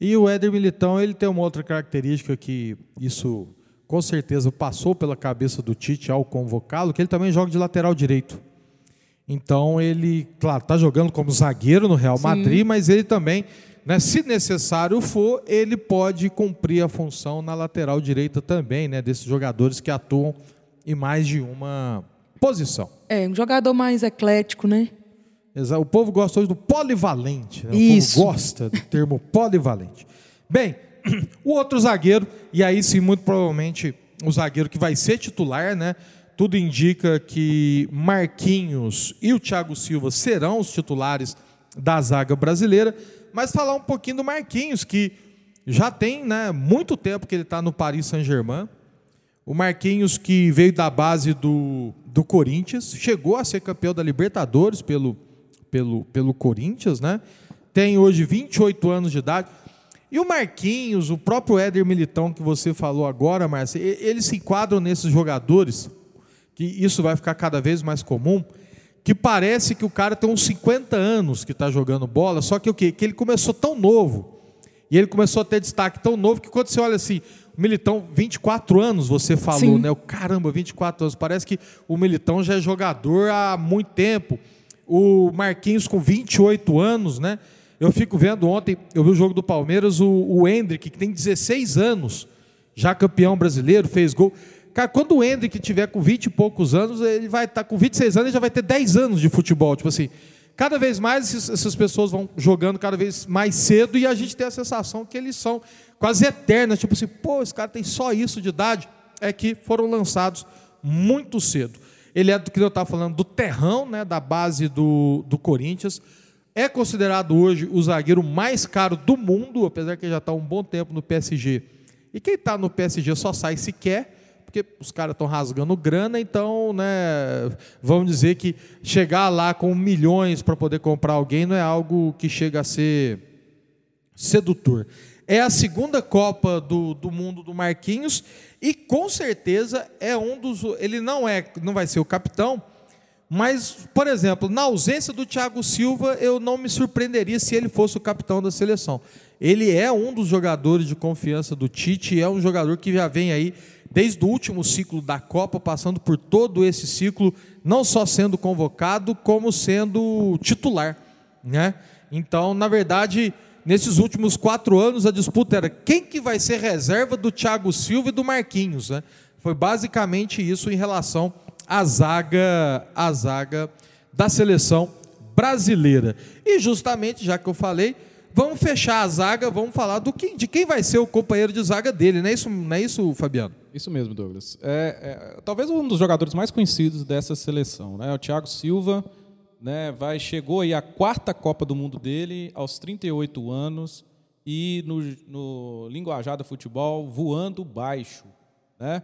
E o Éder Militão, ele tem uma outra característica que isso com certeza passou pela cabeça do Tite ao convocá-lo, que ele também joga de lateral direito. Então ele, claro, está jogando como zagueiro no Real Madrid, mas ele também, né, se necessário for, ele pode cumprir a função na lateral direita também, né, desses jogadores que atuam em mais de uma posição.
É, um jogador mais eclético, né?
O povo gosta hoje do polivalente. Né?
Isso.
O povo gosta do termo *laughs* polivalente. Bem, *clears throat* o outro zagueiro, e aí sim, muito provavelmente, o zagueiro que vai ser titular, né? Tudo indica que Marquinhos e o Thiago Silva serão os titulares da zaga brasileira. Mas falar um pouquinho do Marquinhos, que já tem né, muito tempo que ele está no Paris Saint-Germain. O Marquinhos, que veio da base do, do Corinthians, chegou a ser campeão da Libertadores pelo, pelo, pelo Corinthians, né? Tem hoje 28 anos de idade. E o Marquinhos, o próprio Éder Militão que você falou agora, Márcia, eles se enquadram nesses jogadores, que isso vai ficar cada vez mais comum, que parece que o cara tem uns 50 anos que está jogando bola, só que o quê? Que ele começou tão novo, e ele começou a ter destaque tão novo que quando você olha assim, o Militão, 24 anos, você falou,
Sim.
né? O caramba, 24 anos. Parece que o Militão já é jogador há muito tempo. O Marquinhos com 28 anos, né? Eu fico vendo ontem, eu vi o jogo do Palmeiras, o, o Hendrick, que tem 16 anos, já campeão brasileiro, fez gol. Cara, quando o Hendrick tiver com 20 e poucos anos, ele vai estar com 26 anos, ele já vai ter 10 anos de futebol. Tipo assim, cada vez mais essas pessoas vão jogando cada vez mais cedo e a gente tem a sensação que eles são quase eternas. Tipo assim, pô, esse cara tem só isso de idade. É que foram lançados muito cedo. Ele é do que eu estava falando, do terrão, né, da base do, do Corinthians. É considerado hoje o zagueiro mais caro do mundo, apesar que ele já está um bom tempo no PSG. E quem está no PSG só sai se quer, porque os caras estão rasgando grana, então, né, vamos dizer que chegar lá com milhões para poder comprar alguém não é algo que chega a ser sedutor. É a segunda Copa do, do mundo do Marquinhos e com certeza é um dos. Ele não é, não vai ser o capitão, mas, por exemplo, na ausência do Thiago Silva, eu não me surpreenderia se ele fosse o capitão da seleção. Ele é um dos jogadores de confiança do Tite, é um jogador que já vem aí desde o último ciclo da Copa, passando por todo esse ciclo, não só sendo convocado, como sendo titular. Né? Então, na verdade, nesses últimos quatro anos, a disputa era quem que vai ser reserva do Thiago Silva e do Marquinhos. Né? Foi basicamente isso em relação à zaga, à zaga da seleção brasileira. E justamente, já que eu falei, vamos fechar a zaga, vamos falar do que, de quem vai ser o companheiro de zaga dele, não é isso, não é isso Fabiano?
Isso mesmo, Douglas. É, é, talvez um dos jogadores mais conhecidos dessa seleção, né? O Thiago Silva, né? Vai chegou aí a quarta Copa do Mundo dele aos 38 anos e no, no linguajar do futebol voando baixo, né?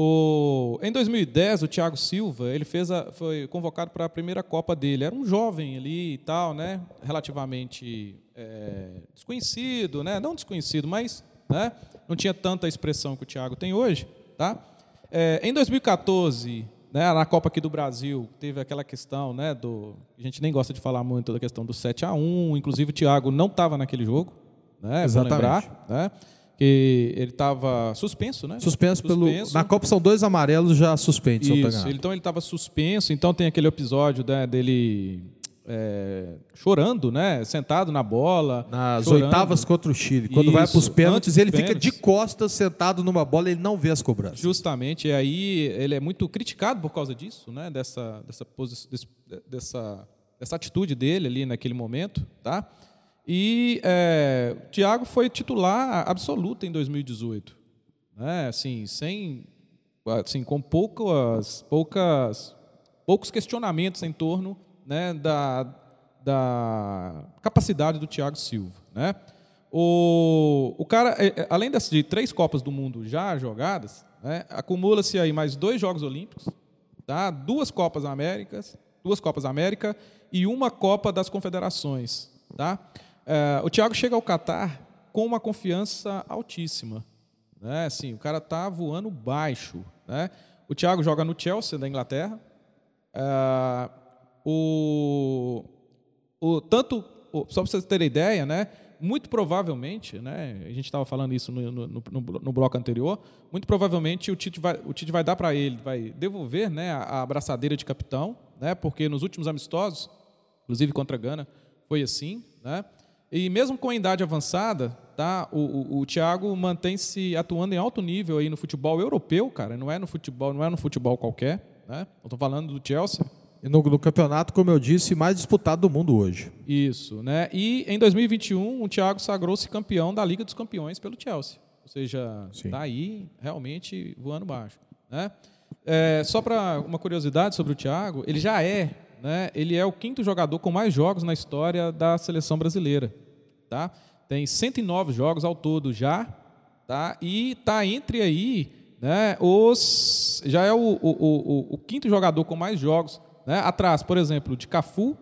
O, em 2010, o Thiago Silva ele fez a, foi convocado para a primeira Copa dele. Era um jovem ali e tal, né? Relativamente é, desconhecido, né? Não desconhecido, mas né? não tinha tanta expressão que o Thiago tem hoje, tá? É, em 2014, né, na Copa aqui do Brasil, teve aquela questão, né, do a gente nem gosta de falar muito da questão do 7 a 1, inclusive o Thiago não estava naquele jogo, né?
Exatamente.
lembrar, né? Que ele estava suspenso, né?
Suspenso, pelo. Na Copa são dois amarelos já suspensos,
Isso, então ele estava suspenso, então tem aquele episódio né, dele é, chorando, né? Sentado na bola.
Nas
chorando.
oitavas contra o Chile. Quando vai para os
Isso,
pênaltis, ele
dos
fica de
pênaltis.
costas, sentado numa bola, ele não vê as cobranças.
Justamente, e aí ele é muito criticado por causa disso, né? Dessa, dessa, dessa, dessa atitude dele ali naquele momento, tá? E é, o Thiago foi titular absoluto em 2018, né? Assim, sem, assim, com poucas, poucas, poucos questionamentos em torno, né? Da, da capacidade do Thiago Silva, né? O, o cara, é, é, além de três Copas do Mundo já jogadas, né, acumula-se aí mais dois Jogos Olímpicos, tá? duas Copas Américas, duas Copas América e uma Copa das Confederações. Tá? É, o Thiago chega ao Catar com uma confiança altíssima. Né? Assim, o cara tá voando baixo. Né? O Thiago joga no Chelsea, da Inglaterra. É, o, o, tanto, o- só para vocês terem ideia, né? Muito provavelmente, né? A gente estava falando isso no, no, no, no bloco anterior. Muito provavelmente o Tite vai, o Tite vai dar para ele, vai devolver, né? A, a abraçadeira de capitão, né? Porque nos últimos amistosos, inclusive contra a Gana, foi assim, né? E mesmo com a idade avançada, tá? O, o, o Thiago mantém-se atuando em alto nível aí no futebol europeu, cara. Não é no futebol, não é no futebol qualquer, né? Estou falando do Chelsea.
E no, no campeonato, como eu disse, mais disputado do mundo hoje.
Isso, né? E em 2021 o Thiago sagrou-se campeão da Liga dos Campeões pelo Chelsea. Ou seja, está aí realmente voando baixo, né? É, só para uma curiosidade sobre o Thiago, ele já é, né? Ele é o quinto jogador com mais jogos na história da seleção brasileira, tá? Tem 109 jogos ao todo já, tá? E tá entre aí, né? Os já é o, o, o, o quinto jogador com mais jogos, né? Atrás, por exemplo, de Cafu,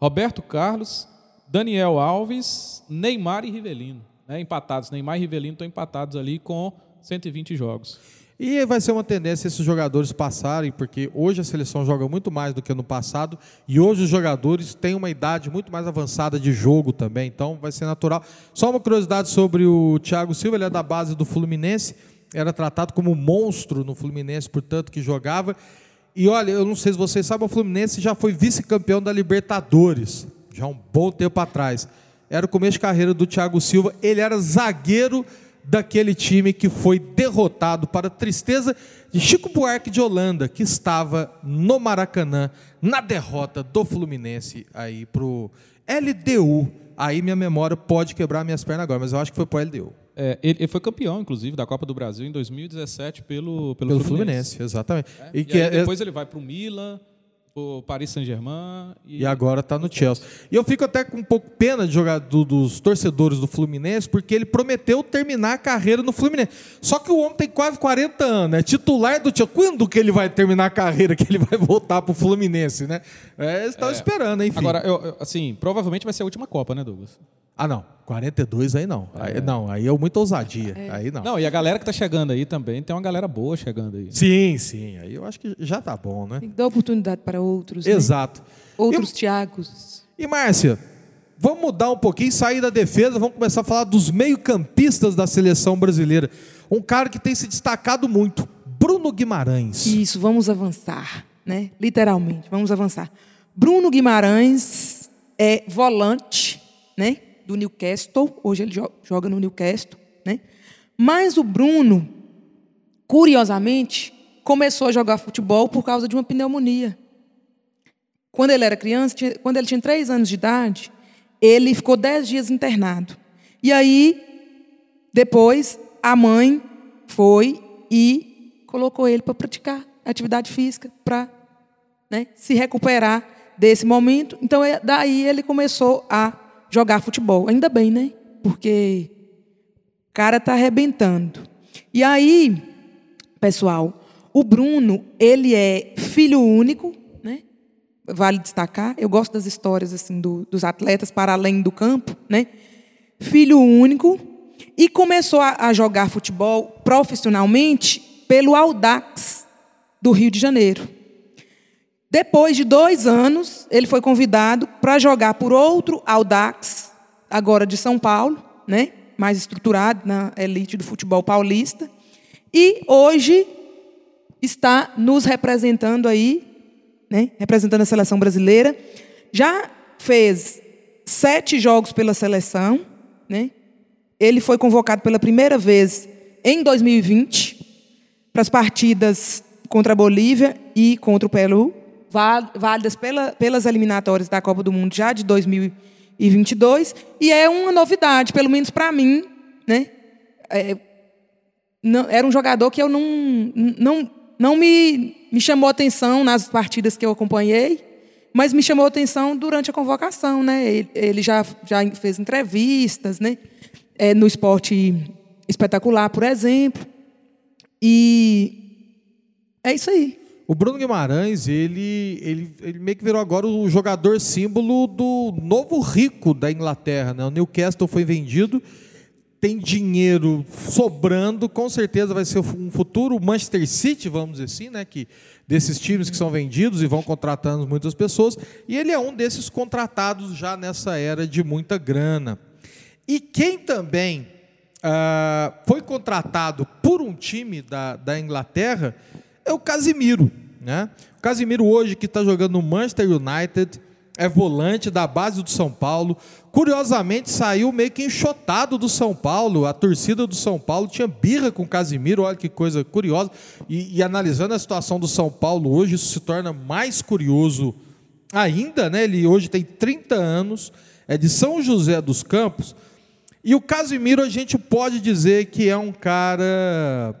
Roberto Carlos, Daniel Alves, Neymar e Rivelino. Né? Empatados. Neymar e Rivelino estão empatados ali com 120 jogos.
E vai ser uma tendência esses jogadores passarem, porque hoje a seleção joga muito mais do que no passado, e hoje os jogadores têm uma idade muito mais avançada de jogo também, então vai ser natural. Só uma curiosidade sobre o Thiago Silva, ele é da base do Fluminense, era tratado como monstro no Fluminense, portanto que jogava. E olha, eu não sei se vocês sabem, o Fluminense já foi vice-campeão da Libertadores, já um bom tempo atrás. Era o começo de carreira do Thiago Silva, ele era zagueiro daquele time que foi derrotado para tristeza de Chico Buarque de Holanda, que estava no Maracanã, na derrota do Fluminense aí pro LDU. Aí minha memória pode quebrar minhas pernas agora, mas eu acho que foi pro LDU.
É, ele, ele foi campeão, inclusive, da Copa do Brasil em 2017 pelo, pelo,
Pelo Fluminense, exatamente.
E,
E, que
aí
é-
depois ele vai para o Milan, o Paris Saint-Germain. E,
E agora está no Chelsea. E eu fico até com um pouco pena de jogar do- dos torcedores do Fluminense, porque ele prometeu terminar a carreira no Fluminense. Só que o homem tem quase 40 anos, é titular do Chelsea. Quando que ele vai terminar a carreira que ele vai voltar pro Fluminense, né? É, eles estão esperando, enfim.
Agora, eu- eu- assim, provavelmente vai ser a última Copa, né, Douglas?
Ah, não. 42 aí não. Aí, não, aí é muita ousadia. Aí não.
Não, e a galera que tá chegando aí também, tem uma galera boa chegando aí.
Sim, sim. Aí eu acho que já tá bom, né?
Tem que dar oportunidade para outros. né?
Exato.
Outros Tiagos.
E Márcia, vamos mudar um pouquinho, sair da defesa, vamos começar a falar dos meio-campistas da seleção brasileira. Um cara que tem se destacado muito, Bruno Guimarães.
Isso, vamos avançar, né? Literalmente, vamos avançar. Bruno Guimarães é volante, né? Do Newcastle. Hoje ele jo- joga no Newcastle, né? Mas o Bruno, curiosamente, começou a jogar futebol por causa de uma pneumonia. Quando ele era criança, quando ele tinha três anos de idade, ele ficou dez dias internado. E aí, depois, a mãe foi e colocou ele para praticar atividade física, para né, se recuperar desse momento. Então, é- daí ele começou a jogar futebol. Ainda bem, né? Porque o cara está arrebentando. E aí, pessoal, o Bruno, ele é filho único, né? Vale destacar. Eu gosto das histórias assim do- dos atletas para além do campo, né? Filho único e começou a, a jogar futebol profissionalmente pelo Audax do Rio de Janeiro. Depois de dois anos, ele foi convidado para jogar por outro Audax, agora de São Paulo, né? mais estruturado na elite do futebol paulista. E hoje está nos representando aí, né? representando a seleção brasileira, já fez sete jogos pela seleção, né? Ele foi convocado pela primeira vez em 2020 para as partidas contra a Bolívia e contra o Peru, válidas pela- pelas eliminatórias da Copa do Mundo já de 2022, e é uma novidade, pelo menos para mim, né? É, não- era um jogador que eu não, não, não me, me chamou atenção nas partidas que eu acompanhei, mas me chamou atenção durante a convocação, né? Ele, ele já, já fez entrevistas, né? É, no esporte espetacular, por exemplo. E é isso aí.
O Bruno Guimarães, ele, ele, ele meio que virou agora o jogador símbolo do novo rico da Inglaterra. Né? O Newcastle foi vendido, tem dinheiro sobrando, com certeza vai ser um futuro Manchester City, vamos dizer assim, né? que, desses times que são vendidos e vão contratando muitas pessoas. E ele é um desses contratados já nessa era de muita grana. E quem também ah, foi contratado por um time da, da Inglaterra é o Casimiro. Né? O Casimiro hoje que está jogando no Manchester United, é volante da base do São Paulo. Curiosamente, saiu meio que enxotado do São Paulo. A torcida do São Paulo tinha birra com o Casimiro, olha que coisa curiosa. E, e analisando a situação do São Paulo hoje, isso se torna mais curioso ainda. Né? Ele hoje tem 30 anos, é de São José dos Campos. E o Casimiro a gente pode dizer que é um cara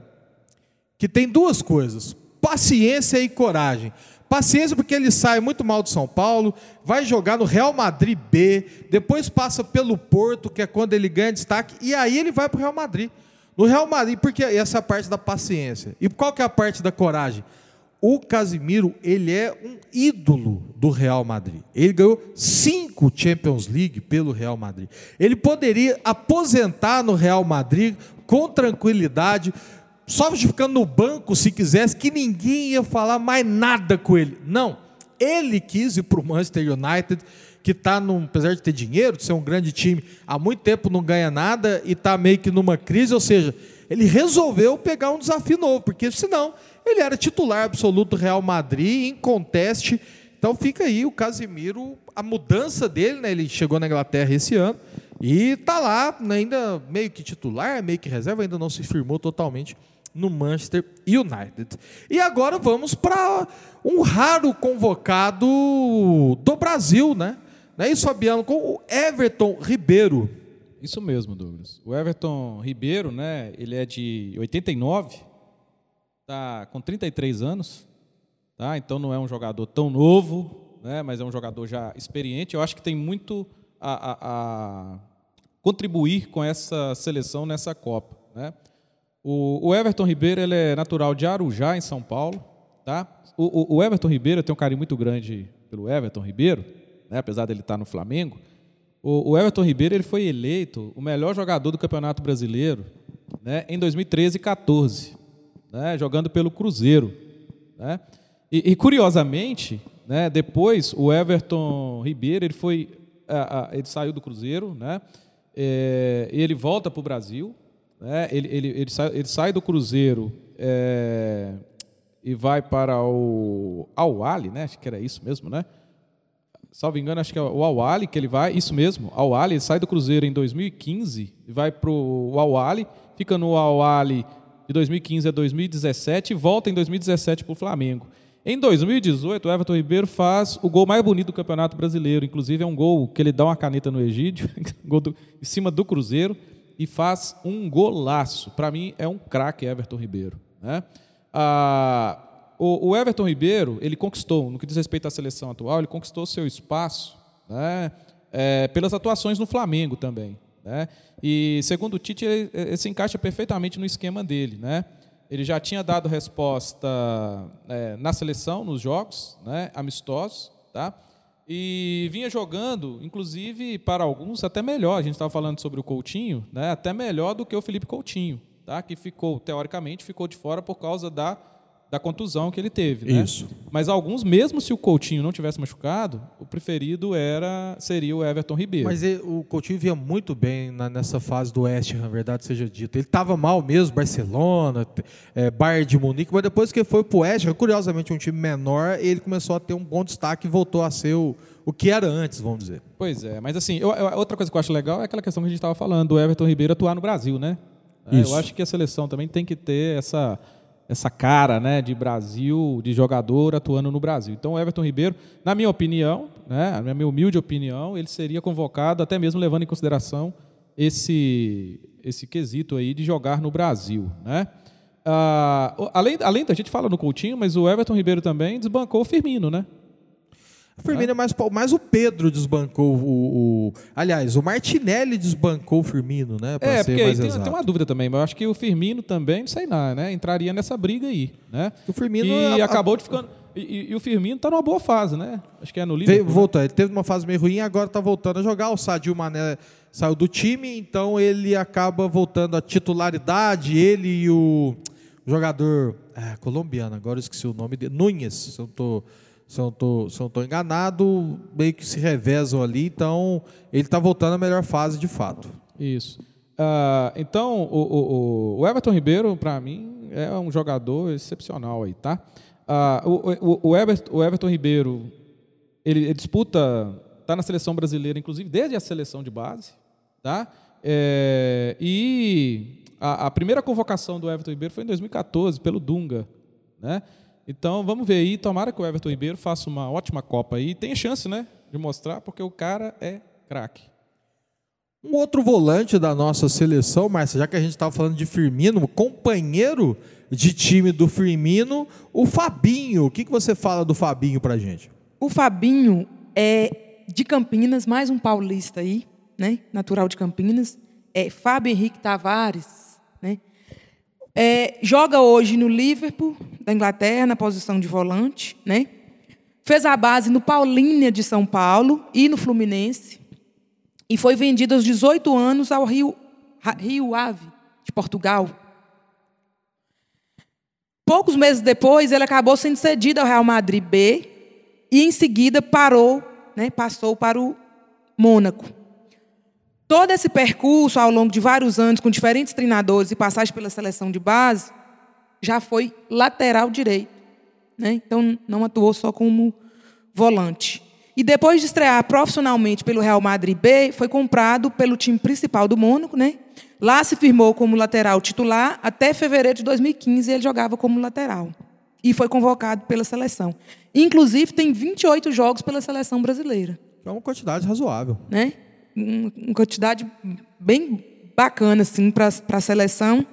que tem duas coisas: paciência e coragem. Paciência porque ele sai muito mal do São Paulo, vai jogar no Real Madrid B, depois passa pelo Porto, que é quando ele ganha destaque, e aí ele vai para o Real Madrid. No Real Madrid, porque essa é a parte da paciência. E qual que é a parte da coragem? O Casimiro, ele é um ídolo do Real Madrid. Ele ganhou cinco Champions League pelo Real Madrid. Ele poderia aposentar no Real Madrid com tranquilidade, só ficando no banco se quisesse, que ninguém ia falar mais nada com ele. Não. Ele quis ir para o Manchester United, que está, apesar de ter dinheiro, de ser um grande time, há muito tempo não ganha nada e está meio que numa crise, ou seja, ele resolveu pegar um desafio novo, porque senão ele era titular absoluto do Real Madrid, em conteste. Então fica aí o Casimiro, a mudança dele, né? Ele chegou na Inglaterra esse ano e tá lá, ainda meio que titular, meio que reserva, ainda não se firmou totalmente no Manchester United. E agora vamos para um raro convocado do Brasil, né? Não é isso, Fabiano? Com o Everton Ribeiro.
Isso mesmo, Douglas. O Everton Ribeiro, né, ele é de 89, tá com 33 anos, tá? Então não é um jogador tão novo, né, mas é um jogador já experiente. Eu acho que tem muito a, a- a contribuir com essa seleção nessa Copa, né? O, o Everton Ribeiro ele é natural de Arujá, em São Paulo. Tá? O, o- o Everton Ribeiro, eu tenho um carinho muito grande pelo Everton Ribeiro, né? apesar dele estar no Flamengo. O, o Everton Ribeiro ele foi eleito o melhor jogador do Campeonato Brasileiro né? em 2013 e 14, né? jogando pelo Cruzeiro. Né? E, e, curiosamente, né? depois o Everton Ribeiro ele foi, ele saiu do Cruzeiro, né? É, ele volta para o Brasil, né? ele, ele, ele, sai, ele sai do Cruzeiro é, e vai para o Al-Ali, né? acho que era isso mesmo, né? salvo engano, acho que é o Al-Ali que ele vai, isso mesmo, Al-Ali, ele sai do Cruzeiro em 2015 e vai para o Al-Ali, fica no Al-Ali de 2015 a 2017 e volta em 2017 para o Flamengo. Em 2018, o Everton Ribeiro faz o gol mais bonito do Campeonato Brasileiro, inclusive é um gol que ele dá uma caneta no Egídio, *laughs* gol do, em cima do Cruzeiro, e faz um golaço. Para mim, é um craque Everton Ribeiro. Né? Ah, o, o Everton Ribeiro, ele conquistou, no que diz respeito à seleção atual, ele conquistou seu espaço né, é, pelas atuações no Flamengo também. Né? E, segundo o Tite, ele, ele se encaixa perfeitamente no esquema dele. Né? Ele já tinha dado resposta é, na seleção, nos jogos né, amistosos, tá? E vinha jogando, inclusive, para alguns, até melhor. A gente estava falando sobre o Coutinho, né, até melhor do que o Felipe Coutinho, tá? que ficou, teoricamente, ficou de fora por causa da da contusão que ele teve. Né?
Isso.
Mas alguns, mesmo se o Coutinho não tivesse machucado, o preferido era seria o Everton Ribeiro.
Mas ele- o Coutinho vinha muito bem na- nessa fase do West Ham, verdade seja dita. Ele estava mal mesmo, Barcelona, é, Bayern de Munique, mas depois que ele foi pro West Ham, curiosamente um time menor, ele começou a ter um bom destaque e voltou a ser o, o que era antes, vamos dizer.
Pois é, mas assim, eu- eu- outra coisa que eu acho legal é aquela questão que a gente estava falando, do Everton Ribeiro atuar no Brasil, né? É. Eu acho que a seleção também tem que ter essa, essa cara né, de Brasil, de jogador atuando no Brasil. Então, o Everton Ribeiro, na minha opinião, né, na minha humilde opinião, ele seria convocado, até mesmo levando em consideração esse, esse quesito aí de jogar no Brasil. Né? Ah, além, além da gente fala no Coutinho, mas o Everton Ribeiro também desbancou o Firmino, né?
O Firmino é mais, pau- mais o Pedro desbancou o, o- Aliás, o Martinelli desbancou o Firmino, né? Pra
É, porque tem, tem uma dúvida também, mas eu acho que o Firmino também, não sei nada, né? Entraria nessa briga aí, né?
O Firmino
e
a-
acabou de ficando. E, e- e o Firmino tá numa boa fase, né? Acho que é no
Veio,
Liverpool. né?
voltou, ele teve uma fase meio ruim, agora tá voltando a jogar. O Sadio Mané saiu do time, então ele acaba voltando à titularidade. Ele e o jogador ah, colombiano, agora eu esqueci o nome dele, Nunes, se eu não tô, se eu não tô, tô enganado, meio que se revezam ali, então ele tá voltando à melhor fase de fato.
Isso. Ah, então, o, o- o- Everton Ribeiro, para mim, é um jogador excepcional aí, tá? Ah, o, o- Everton, o Everton Ribeiro, ele, ele disputa, tá na seleção brasileira, inclusive desde a seleção de base, tá? É, e a, a primeira convocação do Everton Ribeiro foi em 2014 pelo Dunga, né? Então, vamos ver aí, tomara que o Everton Ribeiro faça uma ótima Copa aí, tem chance, né, de mostrar, porque o cara é craque.
Um outro volante da nossa seleção, Márcia, já que a gente estava falando de Firmino, companheiro de time do Firmino, o Fabinho. O que, que você fala do Fabinho pra gente?
O Fabinho é de Campinas, mais um paulista aí, né? Natural de Campinas. É Fábio Henrique Tavares, né? É, joga hoje no Liverpool, da Inglaterra, na posição de volante, né? Fez a base no Paulínia de São Paulo e no Fluminense. E foi vendido aos 18 anos ao Rio, Rio Ave, de Portugal. Poucos meses depois, ele acabou sendo cedido ao Real Madrid B e, em seguida, parou, né, passou para o Mônaco. Todo esse percurso, ao longo de vários anos, com diferentes treinadores e passagem pela seleção de base, já foi lateral direito. né? Então, não atuou só como volante. E depois de estrear profissionalmente pelo Real Madrid B, foi comprado pelo time principal do Mônaco. Né? Lá se firmou como lateral titular até fevereiro de 2015 ele jogava como lateral. E foi convocado pela seleção. Inclusive, tem 28 jogos pela seleção brasileira
É uma quantidade razoável.
né? Um- Uma quantidade bem bacana assim para a seleção.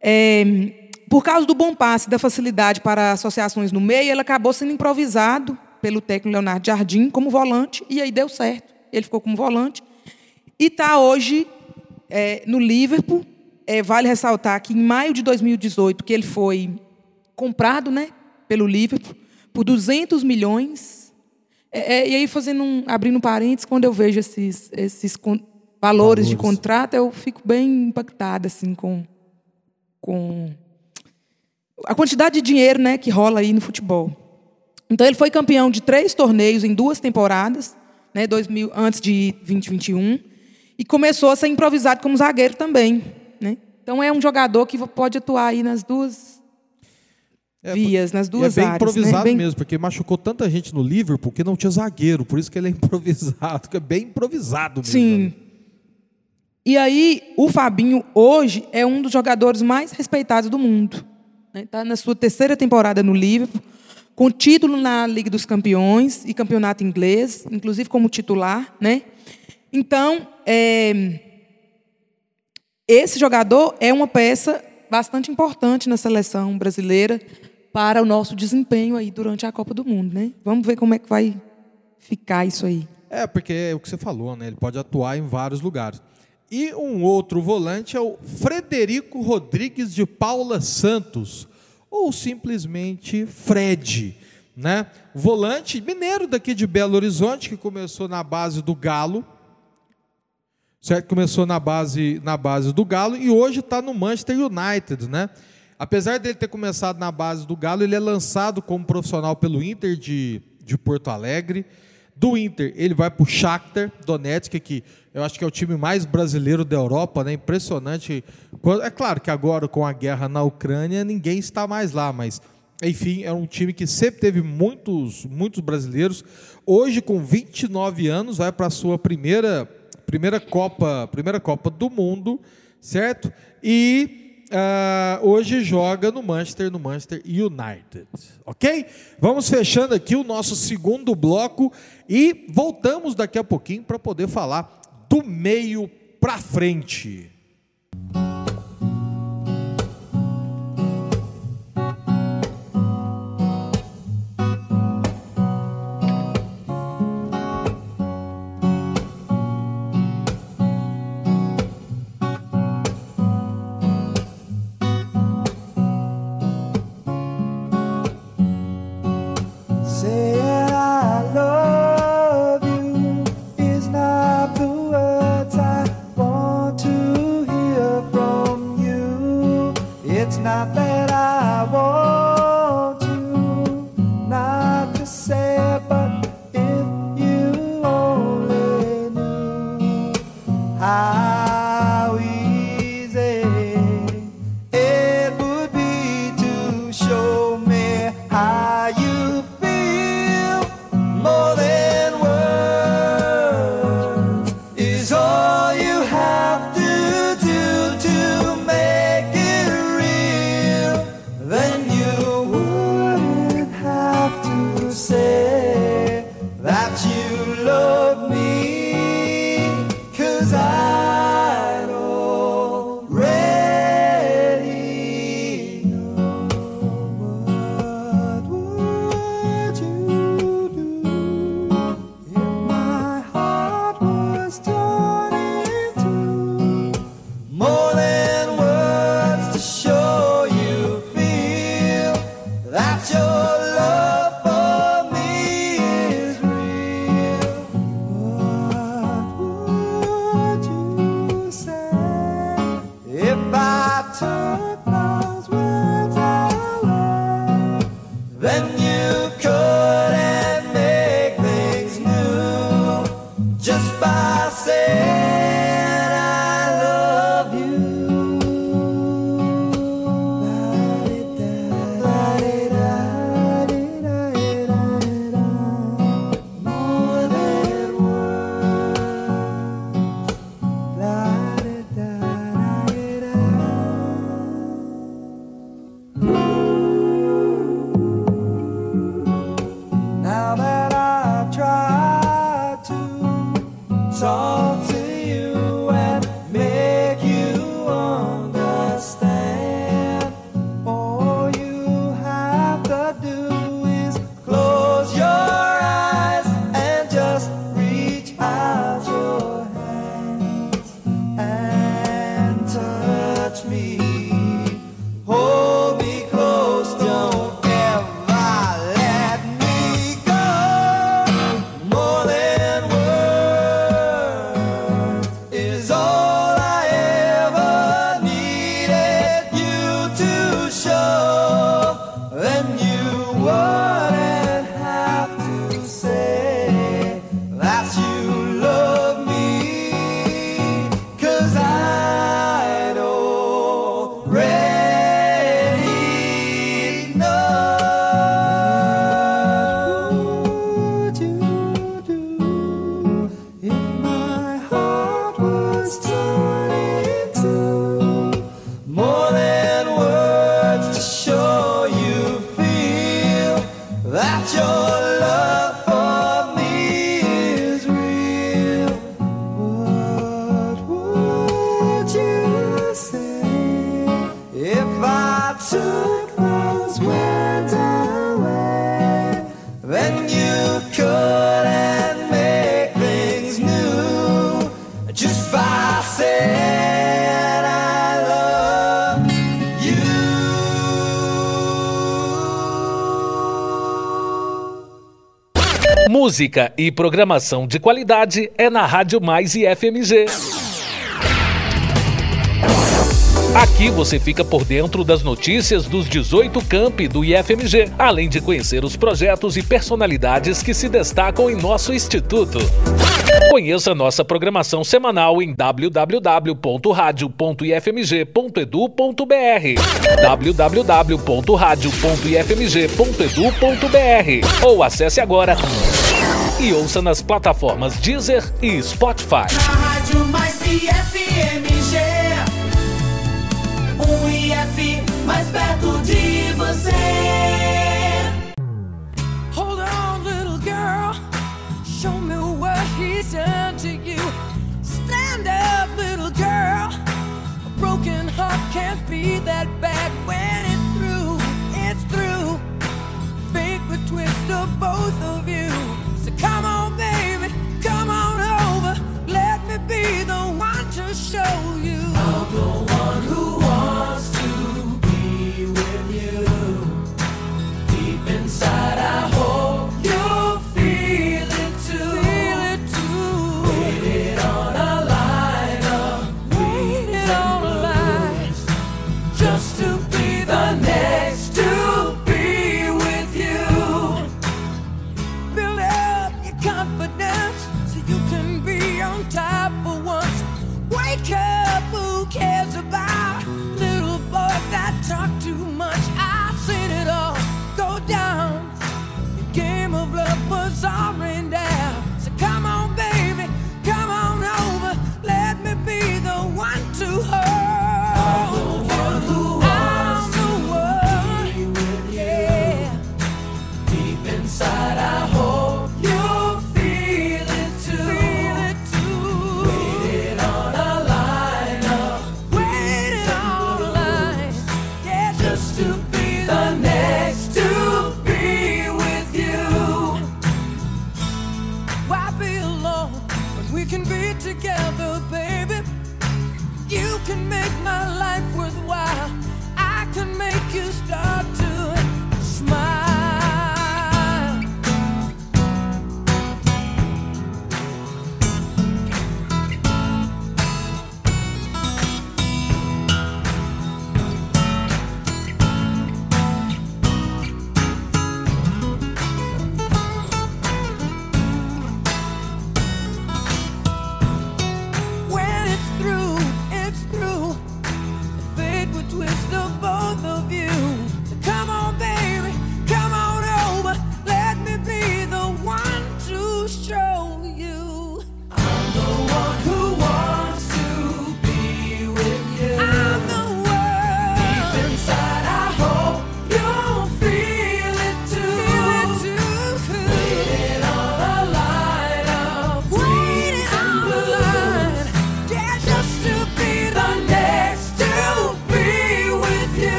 É, por causa do bom passe, da facilidade para associações no meio, ele acabou sendo improvisado pelo técnico Leonardo Jardim como volante e aí deu certo. Ele ficou como volante e está hoje é, no Liverpool. É, vale ressaltar que em maio de 2018 que ele foi comprado, né, pelo Liverpool por 200 milhões. É, é, e aí fazendo um, abrindo parênteses, quando eu vejo esses esses con- valores, de
Valores.
contrato, eu fico bem impactada assim com com a quantidade de dinheiro, né, que rola aí no futebol. Então ele foi campeão de três torneios em duas temporadas, né, 2000, antes de 2021, e começou a ser improvisado como zagueiro também, né? Então é um jogador que pode atuar aí nas duas
É,
vias, nas
é
duas
bem
áreas,
improvisado
né? Bem-
mesmo, porque machucou tanta gente no Liverpool que não tinha zagueiro, por isso que ele é *laughs* improvisado, que é bem improvisado mesmo.
Sim. E aí, o Fabinho, hoje, é um dos jogadores mais respeitados do mundo. Está na sua terceira temporada no Liverpool, com título na Liga dos Campeões e campeonato inglês, inclusive como titular. Né? Então, é, esse jogador é uma peça bastante importante na seleção brasileira para o nosso desempenho aí durante a Copa do Mundo. Né? Vamos ver como é que vai ficar isso aí.
É, porque é o que você falou, né? Ele pode atuar em vários lugares. E um outro volante é o Frederico Rodrigues de Paula Santos, ou simplesmente Fred, né? Volante mineiro daqui de Belo Horizonte, que começou na base do Galo, certo? Começou na base, na base do Galo e hoje está no Manchester United, né? Apesar dele ter começado na base do Galo, ele é lançado como profissional pelo Inter de, de Porto Alegre. Do Inter, ele vai para o Shakhtar Donetsk, que eu acho que é o time mais brasileiro da Europa, né? Impressionante. É claro que agora, com a guerra na Ucrânia, ninguém está mais lá, mas
enfim, é um time que sempre teve muitos, muitos brasileiros. Hoje, com 29 anos, vai para a sua primeira, primeira Copa, primeira Copa do Mundo, certo? E uh, hoje joga no Manchester, no Manchester United, ok? Vamos fechando aqui o nosso segundo bloco e voltamos daqui a pouquinho para poder falar do meio para frente.
Música e programação de qualidade é na Rádio Mais e FMG. Aqui você fica por dentro das notícias dos 18 campi do IFMG, além de conhecer os projetos e personalidades que se destacam em nosso instituto.
Conheça nossa programação semanal em www.radio.ifmg.edu.br, www.radio.ifmg.edu.br ou acesse agora e ouça nas plataformas Deezer e Spotify.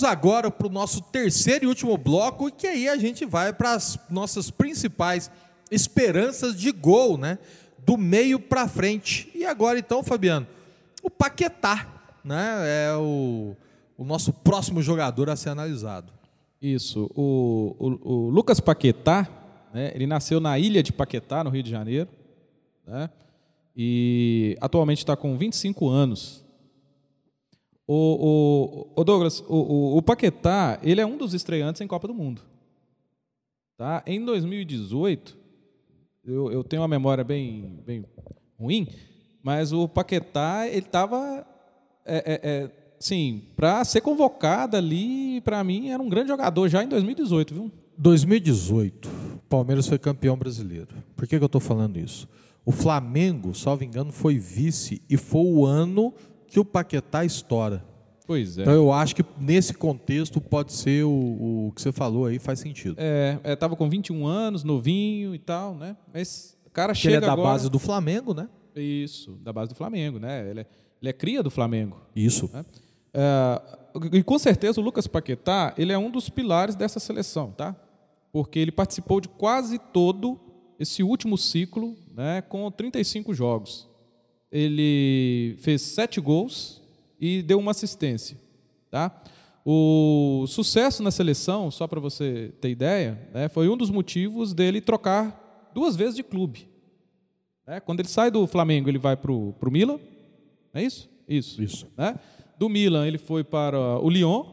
Voltamos agora para o nosso terceiro e último bloco, que aí a gente vai para as nossas principais esperanças de gol, né? Do meio para frente. E agora então, Fabiano, o Paquetá, né? É o, o nosso próximo jogador a ser analisado.
Isso. O, o, o Lucas Paquetá, né, ele nasceu na ilha de Paquetá, no Rio de Janeiro. Né, e atualmente está com 25 anos. O, o, o Douglas, o, o, Paquetá, ele é um dos estreantes em Copa do Mundo. Tá? Em 2018, eu, eu tenho uma memória bem, bem ruim, mas o Paquetá, ele estava, é, é, é, sim, para ser convocado ali, para mim, era um grande jogador já em 2018, viu?
2018, o Palmeiras foi campeão brasileiro. Por que, que eu estou falando isso? O Flamengo, salvo engano, foi vice e foi o ano que o Paquetá estoura.
Pois é.
Então eu acho que nesse contexto pode ser o, o que você falou aí, faz sentido.
É, é, tava com 21 anos, novinho e tal, né? Mas o cara
Porque ele
chega
é da
agora...
base do Flamengo, né?
Isso, da base do Flamengo, né? Ele é, ele é cria do Flamengo.
Isso.
né? É, e com certeza o Lucas Paquetá, ele é um dos pilares dessa seleção, tá? Porque ele participou de quase todo esse último ciclo, né, com 35 jogos. Ele fez sete gols e deu uma assistência, tá? O sucesso na seleção, só para você ter ideia, né, foi um dos motivos dele trocar duas vezes de clube. né? quando ele sai do Flamengo, ele vai para o Milan, não é isso? Isso.
Isso.
né? Do Milan, ele foi para o Lyon.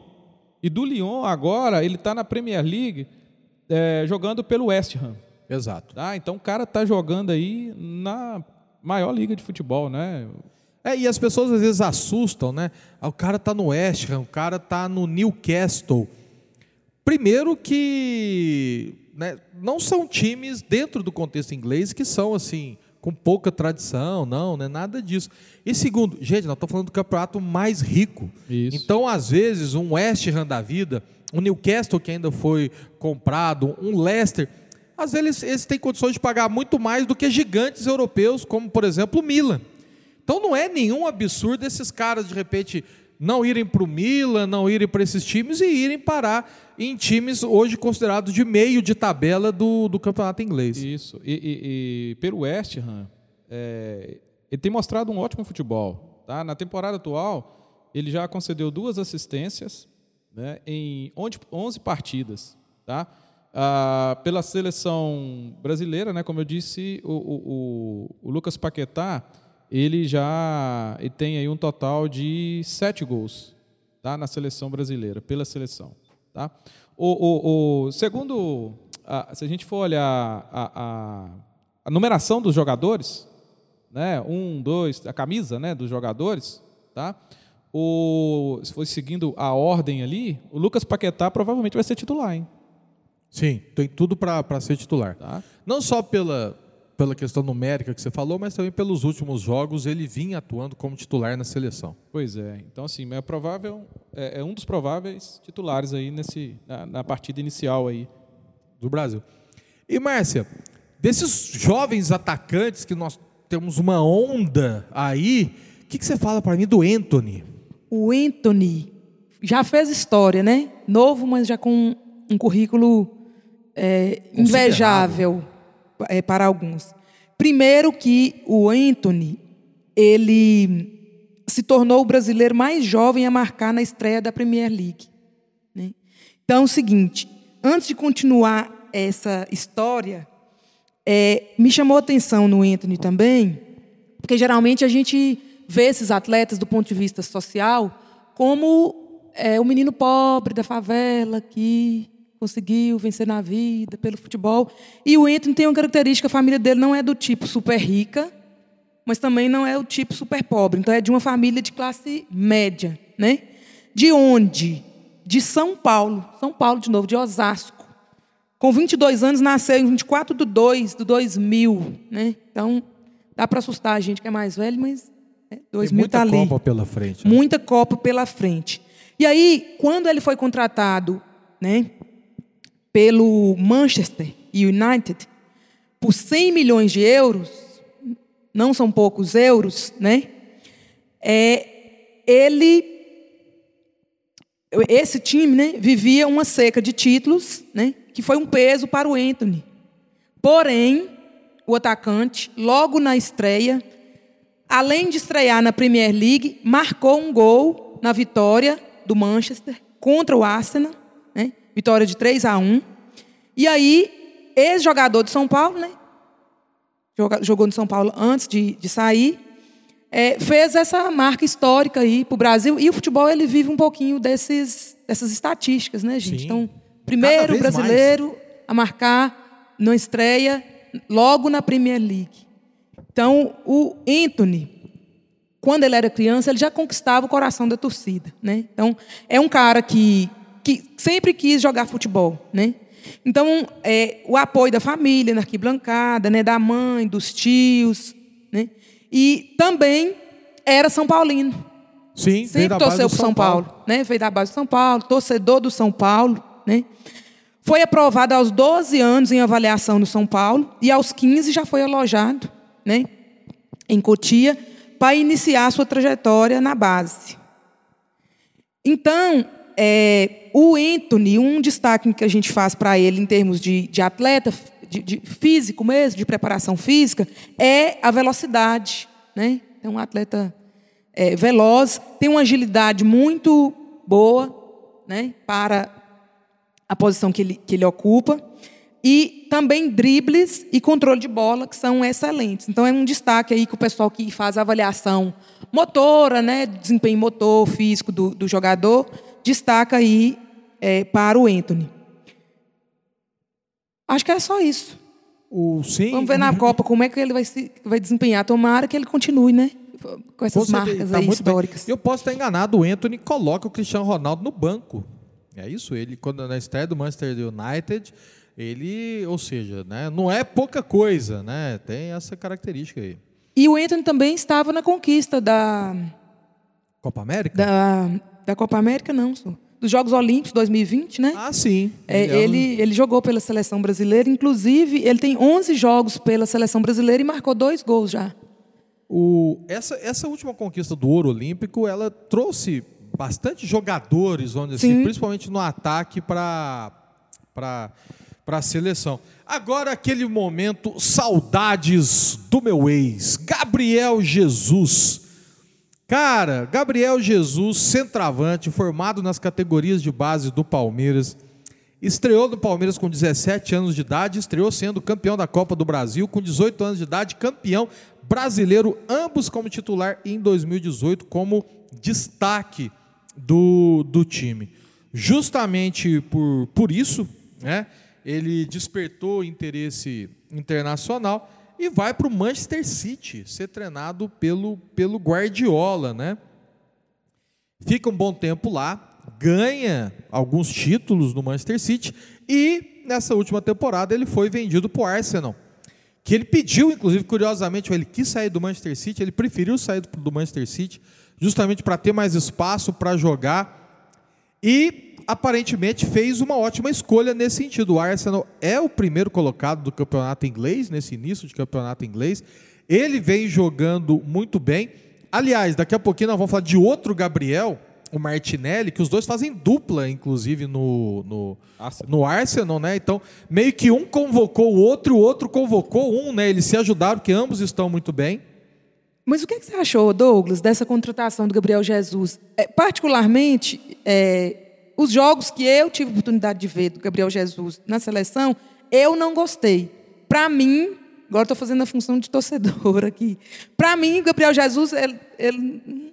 E do Lyon, agora, ele está na Premier League é, jogando pelo West Ham.
Exato.
Tá? Então, o cara está jogando aí na maior liga de futebol, né?
É, e as pessoas às vezes assustam, né? Ah, O cara tá no West Ham, o cara tá no Newcastle. Primeiro que né, não são times dentro do contexto inglês que são assim com pouca tradição, não, não é nada disso. E segundo, gente, nós estamos falando do campeonato mais rico.
Isso.
Então, às vezes, um West Ham da vida, um Newcastle que ainda foi comprado, um Leicester, às vezes eles, têm condições de pagar muito mais do que gigantes europeus, como por exemplo o Milan. Então não é nenhum absurdo esses caras de repente não irem para o Milan, não irem para esses times e irem parar em times hoje considerados de meio de tabela do, do campeonato inglês.
Isso. E, e- e pelo West Ham, é, ele tem mostrado um ótimo futebol. Tá? Na temporada atual, ele já concedeu duas assistências né, em 11 11 partidas. Tá? Ah, pela seleção brasileira, né, como eu disse, o, o- o- Lucas Paquetá ele já ele tem aí um total de sete gols tá, na seleção brasileira, pela seleção. Tá? O, o- o- segundo, se a gente for olhar a, a- a numeração dos jogadores, né, um, dois, a camisa né, dos jogadores, tá? o, se for seguindo a ordem ali, o Lucas Paquetá provavelmente vai ser titular, hein?
Sim, tem tudo para ser titular.
Tá?
Não só pela, pela questão numérica que você falou, mas também pelos últimos jogos ele vinha atuando como titular na seleção.
Pois é. Então, assim, é provável, é, é um dos prováveis titulares aí nesse, na, na partida inicial aí.
do Brasil. E Márcia, desses jovens atacantes que nós temos uma onda aí, o que, que você fala para mim do Anthony?
O Anthony já fez história, né? Novo, mas já com um currículo é, invejável é, para alguns. Primeiro que o Anthony, ele se tornou o brasileiro mais jovem a marcar na estreia da Premier League. né? Então é o seguinte, antes de continuar essa história, é, me chamou a atenção no Anthony também, porque geralmente a gente vê esses atletas do ponto de vista social como é, o menino pobre da favela que conseguiu vencer na vida pelo futebol. E o Anthony tem uma característica, a família dele não é do tipo super rica, mas também não é o tipo super pobre. Então é de uma família de classe média, né? De onde? De São Paulo. São Paulo, de novo, de Osasco. Com 22 anos, nasceu em 24 de 2 de 2000, né? Então, dá para assustar a gente que é mais velho, mas né,
Tem
2000
muita
está ali.
Copa pela frente. né?
Muita Copa pela frente. E aí, quando ele foi contratado, né, pelo Manchester United, por 100 milhões de euros, não são poucos euros, né? É, ele, esse time, né, vivia uma seca de títulos, né, que foi um peso para o Anthony. Porém, o atacante, logo na estreia, além de estrear na Premier League, marcou um gol na vitória do Manchester contra o Arsenal? Vitória de 3 a 1. E aí, ex-jogador de São Paulo, né? Jogou no São Paulo antes de, de sair, é, fez essa marca histórica aí para o Brasil. E o futebol ele vive um pouquinho desses, dessas estatísticas, né, gente?
Sim.
Então, primeiro brasileiro a marcar na estreia logo na Premier League. Então, o Anthony, quando ele era criança, ele já conquistava o coração da torcida, né? Então, é um cara que, que sempre quis jogar futebol, né? Então, é, o apoio da família na arquibancada, né? Da mãe, dos tios, né? E também era São Paulino.
Sim,
Sempre torceu
do
para São Paulo, né? Veio da base de São Paulo, torcedor do São Paulo, né? Foi aprovado aos 12 anos em avaliação no São Paulo e aos 15 já foi alojado, né? Em Cotia para iniciar sua trajetória na base. Então, é, o Anthony, um destaque que a gente faz para ele em termos de, de atleta, de, de físico mesmo, de preparação física, é a velocidade. Né? É um atleta é, veloz, tem uma agilidade muito boa né, para a posição que ele, que ele ocupa. E também dribles e controle de bola, que são excelentes. Então, é um destaque aí que o pessoal que faz a avaliação motora, né, desempenho motor, físico do, do jogador, destaca aí é, para o Anthony. Acho que é só isso.
O, sim,
Vamos ver na Copa como é que ele vai, se, vai desempenhar. Tomara que ele continue, né? Com essas
Você
marcas
tá
aí
muito bem.
históricas.
Eu posso estar enganado, o Anthony coloca o Cristiano Ronaldo no banco. É isso, ele quando na estreia do Manchester United, ele, ou seja, né, não é pouca coisa, né? Tem essa característica aí.
E o Anthony também estava na conquista da,
Copa América?
da, da Copa América, não, senhor. dos Jogos Olímpicos 2020, né?
Ah, sim.
É,
é um-
ele, ele jogou pela seleção brasileira, inclusive ele tem 11 jogos pela seleção brasileira e marcou dois gols já.
O, essa, essa última conquista do ouro olímpico, ela trouxe bastante jogadores, vamos dizer assim,
Sim.
principalmente no ataque para a seleção. Agora aquele momento, saudades do meu ex, Gabriel Jesus. Cara, Gabriel Jesus, centroavante, formado nas categorias de base do Palmeiras. Estreou no Palmeiras com 17 anos de idade, estreou sendo campeão da Copa do Brasil com 18 anos de idade, campeão brasileiro, ambos como titular em 2018 como destaque do, do time. Justamente por, por isso, né, ele despertou interesse internacional e vai para o Manchester City ser treinado pelo, pelo Guardiola, né? fica um bom tempo lá, ganha alguns títulos no Manchester City e nessa última temporada ele foi vendido para o Arsenal. Que ele pediu, inclusive, curiosamente, ele quis sair do Manchester City, ele preferiu sair do Manchester City, justamente para ter mais espaço para jogar. E aparentemente fez uma ótima escolha nesse sentido. O Arsenal é o primeiro colocado do campeonato inglês, nesse início de campeonato inglês. Ele vem jogando muito bem. Aliás, daqui a pouquinho nós vamos falar de outro Gabriel, o Martinelli, que os dois fazem dupla, inclusive, no, no,
Arsenal.
no Arsenal, né? Então, meio que um convocou o outro, o outro convocou um, né? Eles se ajudaram, porque ambos estão muito bem.
Mas o que, que você achou, Douglas, dessa contratação do Gabriel Jesus? É, particularmente, é, os jogos que eu tive oportunidade de ver do Gabriel Jesus na seleção, eu não gostei. Para mim, agora estou fazendo a função de torcedor aqui. Para mim, o Gabriel Jesus, ele, ele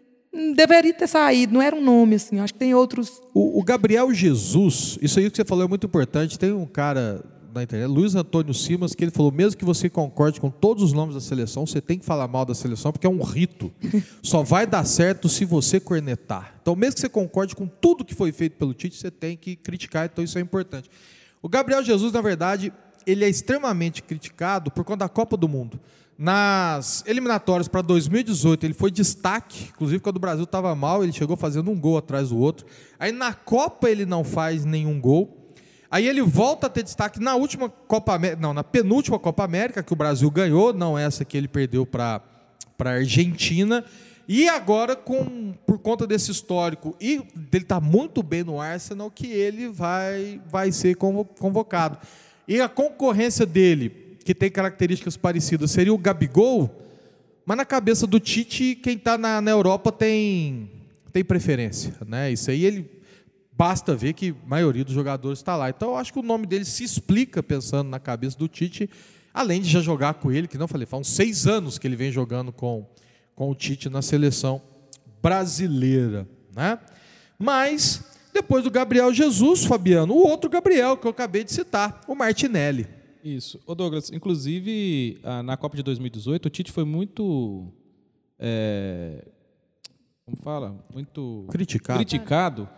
deveria ter saído, não era um nome assim. Acho que tem outros.
O, o Gabriel Jesus, isso aí que você falou é muito importante. Tem um cara na internet, Luiz Antônio Simas, que ele falou: mesmo que você concorde com todos os nomes da seleção, você tem que falar mal da seleção, porque é um rito. *laughs* Só vai dar certo se você cornetar. Então, mesmo que você concorde com tudo que foi feito pelo Tite, você tem que criticar, então isso é importante. O Gabriel Jesus, na verdade, ele é extremamente criticado por conta da Copa do Mundo. Nas eliminatórias para 2018, ele foi destaque, inclusive quando o Brasil estava mal, ele chegou fazendo um gol atrás do outro. Aí na Copa ele não faz nenhum gol. Aí ele volta a ter destaque na última Copa América, não, na penúltima Copa América que o Brasil ganhou, não essa que ele perdeu para para a Argentina. E agora com por conta desse histórico e dele tá muito bem no Arsenal que ele vai vai ser convo- convocado. E a concorrência dele, que tem características parecidas, seria o Gabigol, mas na cabeça do Tite, quem está na, na Europa tem, tem preferência. Né? Isso aí ele basta ver que a maioria dos jogadores está lá. Então eu acho que o nome dele se explica pensando na cabeça do Tite, além de já jogar com ele, que não falei, faz uns seis anos que ele vem jogando com, com o Tite na seleção brasileira. Né? Mas, depois do Gabriel Jesus, Fabiano, o outro Gabriel que eu acabei de citar, o Martinelli.
Isso. Ô Douglas, inclusive na Copa de 2018, o Tite foi muito. é, como fala? Muito.
Criticado.
criticado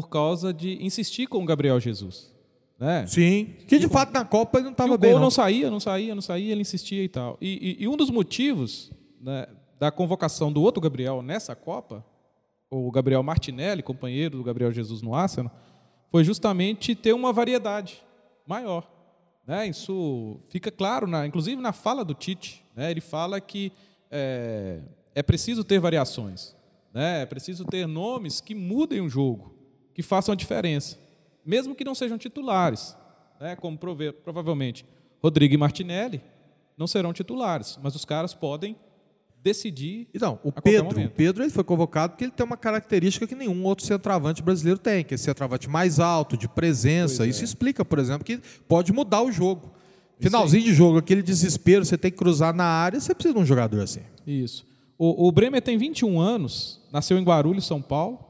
por causa de insistir com o Gabriel Jesus. Né?
Sim. Que de fato na Copa ele não
E
estava
o
bem.
gol
não.
não saía, não saía, não saía, ele insistia e tal. E, e- e um dos motivos né, da convocação do outro Gabriel nessa Copa, o Gabriel Martinelli, companheiro do Gabriel Jesus no Arsenal, foi justamente ter uma variedade maior. né? Isso fica claro, na, inclusive na fala do Tite. né? Ele fala que é, é preciso ter variações. Né? É preciso ter nomes que mudem o jogo, que façam a diferença, mesmo que não sejam titulares, né? como prove- provavelmente Rodrigo e Martinelli não serão titulares, mas os caras podem decidir.
Então, o Pedro, o. Pedro ele foi convocado porque ele tem uma característica que nenhum outro centroavante brasileiro tem, que é centroavante mais alto, de presença.
Pois é.
Isso explica, por exemplo, que pode mudar o jogo. Finalzinho de jogo, aquele desespero, você tem que cruzar na área, você precisa de um jogador assim.
Isso. O, o Bremer tem 21 anos, nasceu em Guarulhos, São Paulo.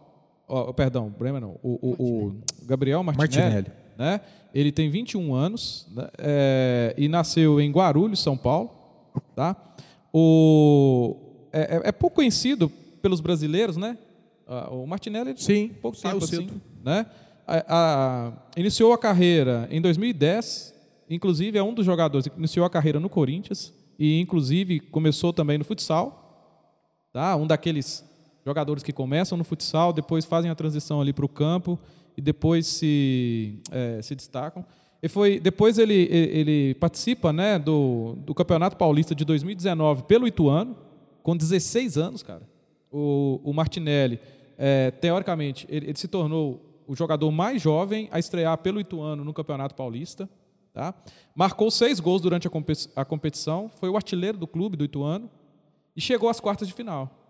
Ó, perdão, Bremer não. O, o- o Gabriel Martinelli.
Martinelli.
Né? Ele tem 21 anos né? É, e nasceu em Guarulhos, São Paulo. Tá? O, é, é- é pouco conhecido pelos brasileiros, né? Ah, O Martinelli
Sim,
pouco
saiu
tempo assim, né? A- a- iniciou a carreira em 2010, inclusive é um dos jogadores que iniciou a carreira no Corinthians e inclusive começou também no futsal, tá? Um daqueles jogadores que começam no futsal, depois fazem a transição ali para o campo e depois se eh, se destacam. E foi depois ele ele participa, né, do, do Campeonato Paulista de 2019 pelo Ituano com 16 anos, cara. O, o Martinelli, eh, teoricamente, ele, ele se tornou o jogador mais jovem a estrear pelo Ituano no Campeonato Paulista. Tá? Marcou seis gols durante a competição, foi o artilheiro do clube do Ituano e chegou às quartas de final.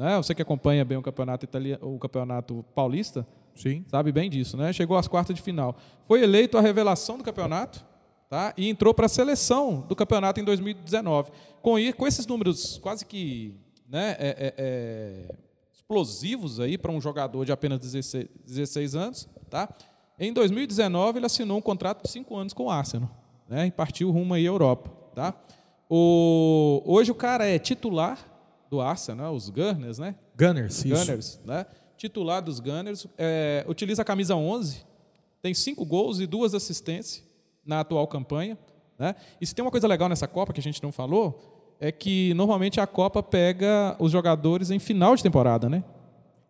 Né? Você que acompanha bem o campeonato italiano, o campeonato paulista,
Sim.
sabe bem disso, né? Chegou às quartas de final. Foi eleito a revelação do campeonato, tá? E entrou para a seleção do campeonato em 2019. Com, com esses números quase que né, é- é- é, explosivos aí para um jogador de apenas 16, 16 anos, tá? Em 2019 ele assinou um contrato de cinco anos com o Arsenal, né? E partiu rumo aí à Europa, tá? O, hoje o cara é titular do Arsenal, os Gunners, né?
Gunners, isso.
Gunners, né? Titular dos Gunners, é, utiliza a camisa 11, tem cinco gols e duas assistências na atual campanha, né? E se tem uma coisa legal nessa Copa que a gente não falou, é que normalmente a Copa pega os jogadores em final de temporada, né?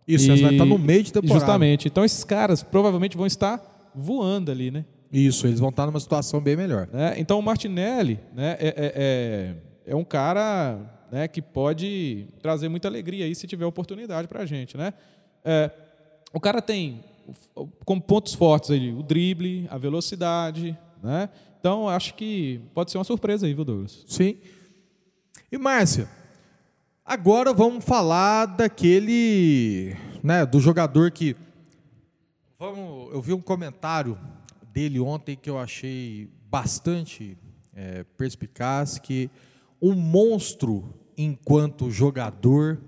Isso, eles vão estar no meio de temporada.
Justamente. Então esses caras provavelmente vão estar voando ali, né?
Isso, eles vão estar numa situação bem melhor.
né? Então o Martinelli né, é, é, é, é um cara né, que pode trazer muita alegria aí se tiver oportunidade para a gente. Né? É, o cara tem como pontos fortes aí, o drible, a velocidade. Né? Então acho que pode ser uma surpresa aí, viu, Douglas?
Sim. E Márcia, agora vamos falar daquele, né, do jogador que vamos, eu vi um comentário dele ontem que eu achei bastante é, perspicaz que um monstro enquanto jogador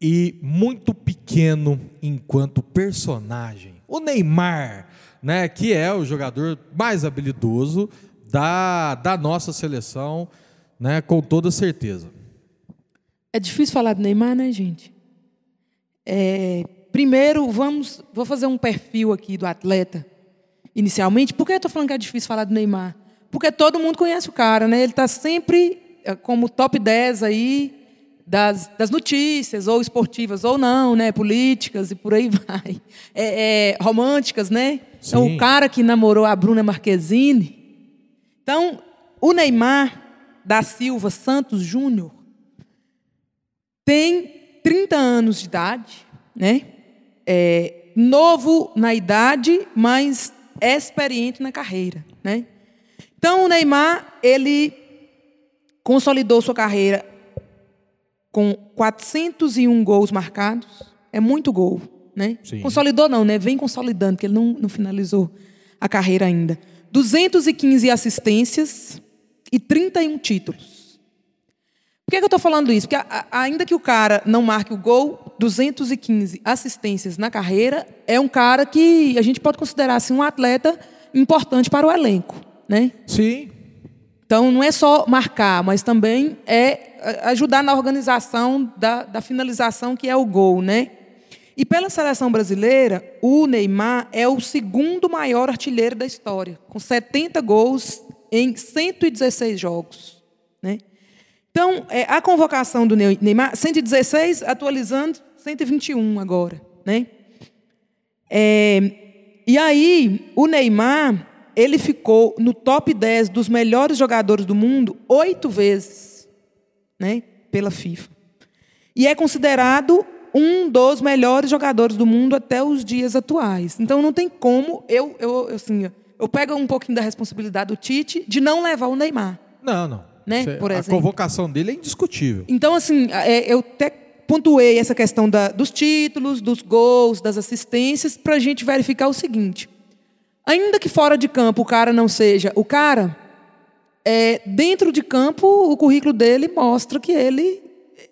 e muito pequeno enquanto personagem. O Neymar, né, que é o jogador mais habilidoso da, da nossa seleção, né, com toda certeza.
É difícil falar do Neymar, né, gente? É, primeiro, vamos, vou fazer um perfil aqui do atleta. Inicialmente, por que eu estou falando que é difícil falar do Neymar? Porque todo mundo conhece o cara, né? Ele está sempre como top 10 aí das, das notícias, ou esportivas ou não, né? Políticas e por aí *laughs* vai. É, é, românticas, né? Então, o cara que namorou a Bruna Marquezine. Então, o Neymar da Silva Santos Júnior tem 30 anos de idade, né? É, novo na idade, mas experiente na carreira, né? Então o Neymar ele consolidou sua carreira com 401 gols marcados, é muito gol, né?
Sim.
Consolidou não, né? Vem consolidando, porque ele não, não finalizou a carreira ainda. 215 assistências e 31 títulos. Por que, que eu estou falando isso? Porque a- a- ainda que o cara não marque o gol, 215 assistências na carreira, é um cara que a gente pode considerar assim, um atleta importante para o elenco. Né?
Sim,
Então, não é só marcar, mas também é a- ajudar na organização da, da finalização, que é o gol. Né? E pela seleção brasileira, o Neymar é o segundo maior artilheiro da história, com 70 gols em 116 jogos. Né? Então, é, a convocação do Ney- Neymar, 116, atualizando, 121 agora. Né? É, e aí, o Neymar, ele ficou no top 10 dos melhores jogadores do mundo oito vezes, né, pela FIFA. E é considerado um dos melhores jogadores do mundo até os dias atuais. Então não tem como eu, eu, assim, eu pego um pouquinho da responsabilidade do Tite de não levar o Neymar.
Não, não.
Né,
Isso é-
por
a
exemplo.
convocação dele é indiscutível.
Então, assim, é, eu até pontuei essa questão da- dos títulos, dos gols, das assistências, para a gente verificar o seguinte. Ainda que fora de campo o cara não seja o cara, é, dentro de campo o currículo dele mostra que ele,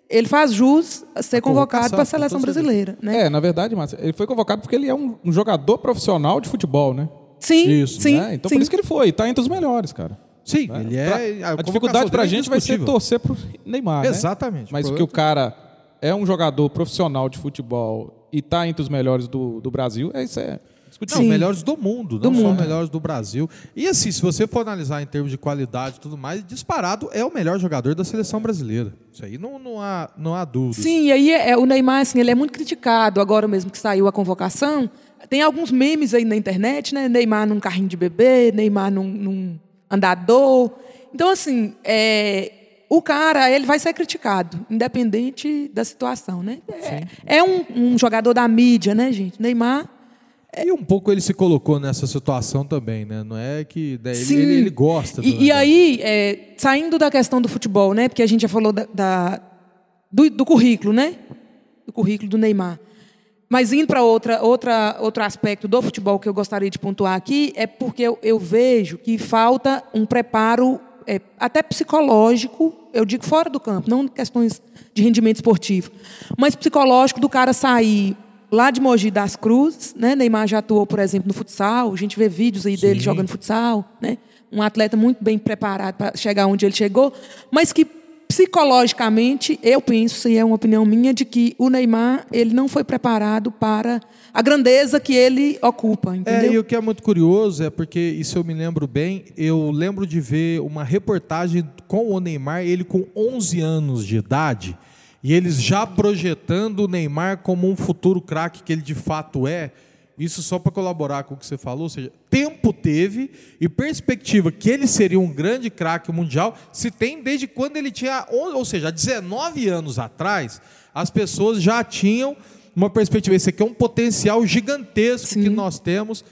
ele faz jus a ser convocado
convocação,
para a seleção brasileira. Né?
É, na verdade, Márcio, ele foi convocado porque ele é um, um jogador profissional de futebol, né?
Sim,
Isso,
sim,
Né? Então
sim.
por isso que ele foi, tá entre os melhores, cara.
Sim,
Né?
ele
Pra-
é.
a, dificuldade pra
dele é
gente vai ser torcer pro Neymar, né?
Exatamente.
Mas
O
que o cara é um jogador profissional de futebol e tá entre os melhores do, do Brasil, é isso é
Não,
discutível.
Sim.
melhores do mundo,
Do
não só
mundo.
melhores do Brasil. E assim, se você for analisar em termos de qualidade e tudo mais, disparado é o melhor jogador da seleção brasileira. Isso aí não, não, há, não há dúvida.
Sim, e aí é, o Neymar, assim, ele é muito criticado agora mesmo que saiu a convocação. Tem alguns memes aí na internet, né? Neymar num carrinho de bebê, Neymar num, num andador. Então, assim, é, o cara, ele vai ser criticado, independente da situação, né? É, é um, um jogador da mídia, né, gente? Neymar
E um pouco ele se colocou nessa situação também, né? Não é que né, ele, ele, ele gosta
E, e aí, é, saindo da questão do futebol, né? Porque a gente já falou da, da- do, do currículo, né? Do currículo do Neymar. Mas indo para outra, outra, outro aspecto do futebol que eu gostaria de pontuar aqui, é porque eu, eu vejo que falta um preparo é, até psicológico, eu digo fora do campo, não questões de rendimento esportivo, mas psicológico do cara sair lá de Mogi das Cruzes, né? Neymar já atuou, por exemplo, no futsal, a gente vê vídeos aí dele jogando futsal, né? Um atleta muito bem preparado para chegar onde ele chegou, mas que psicologicamente, eu penso, aí é uma opinião minha, de que o Neymar ele não foi preparado para a grandeza que ele ocupa,
É,
entendeu?
e o que é muito curioso é porque, isso eu me lembro bem, eu lembro de ver uma reportagem com o Neymar, ele com 11 anos de idade, e eles já projetando o Neymar como um futuro craque que ele de fato é. Isso só para colaborar com o que você falou, ou seja, tempo teve e perspectiva que ele seria um grande craque mundial se tem desde quando ele tinha, 11, ou seja, há 19 anos atrás, as pessoas já tinham uma perspectiva. Esse aqui é um potencial gigantesco que nós temos,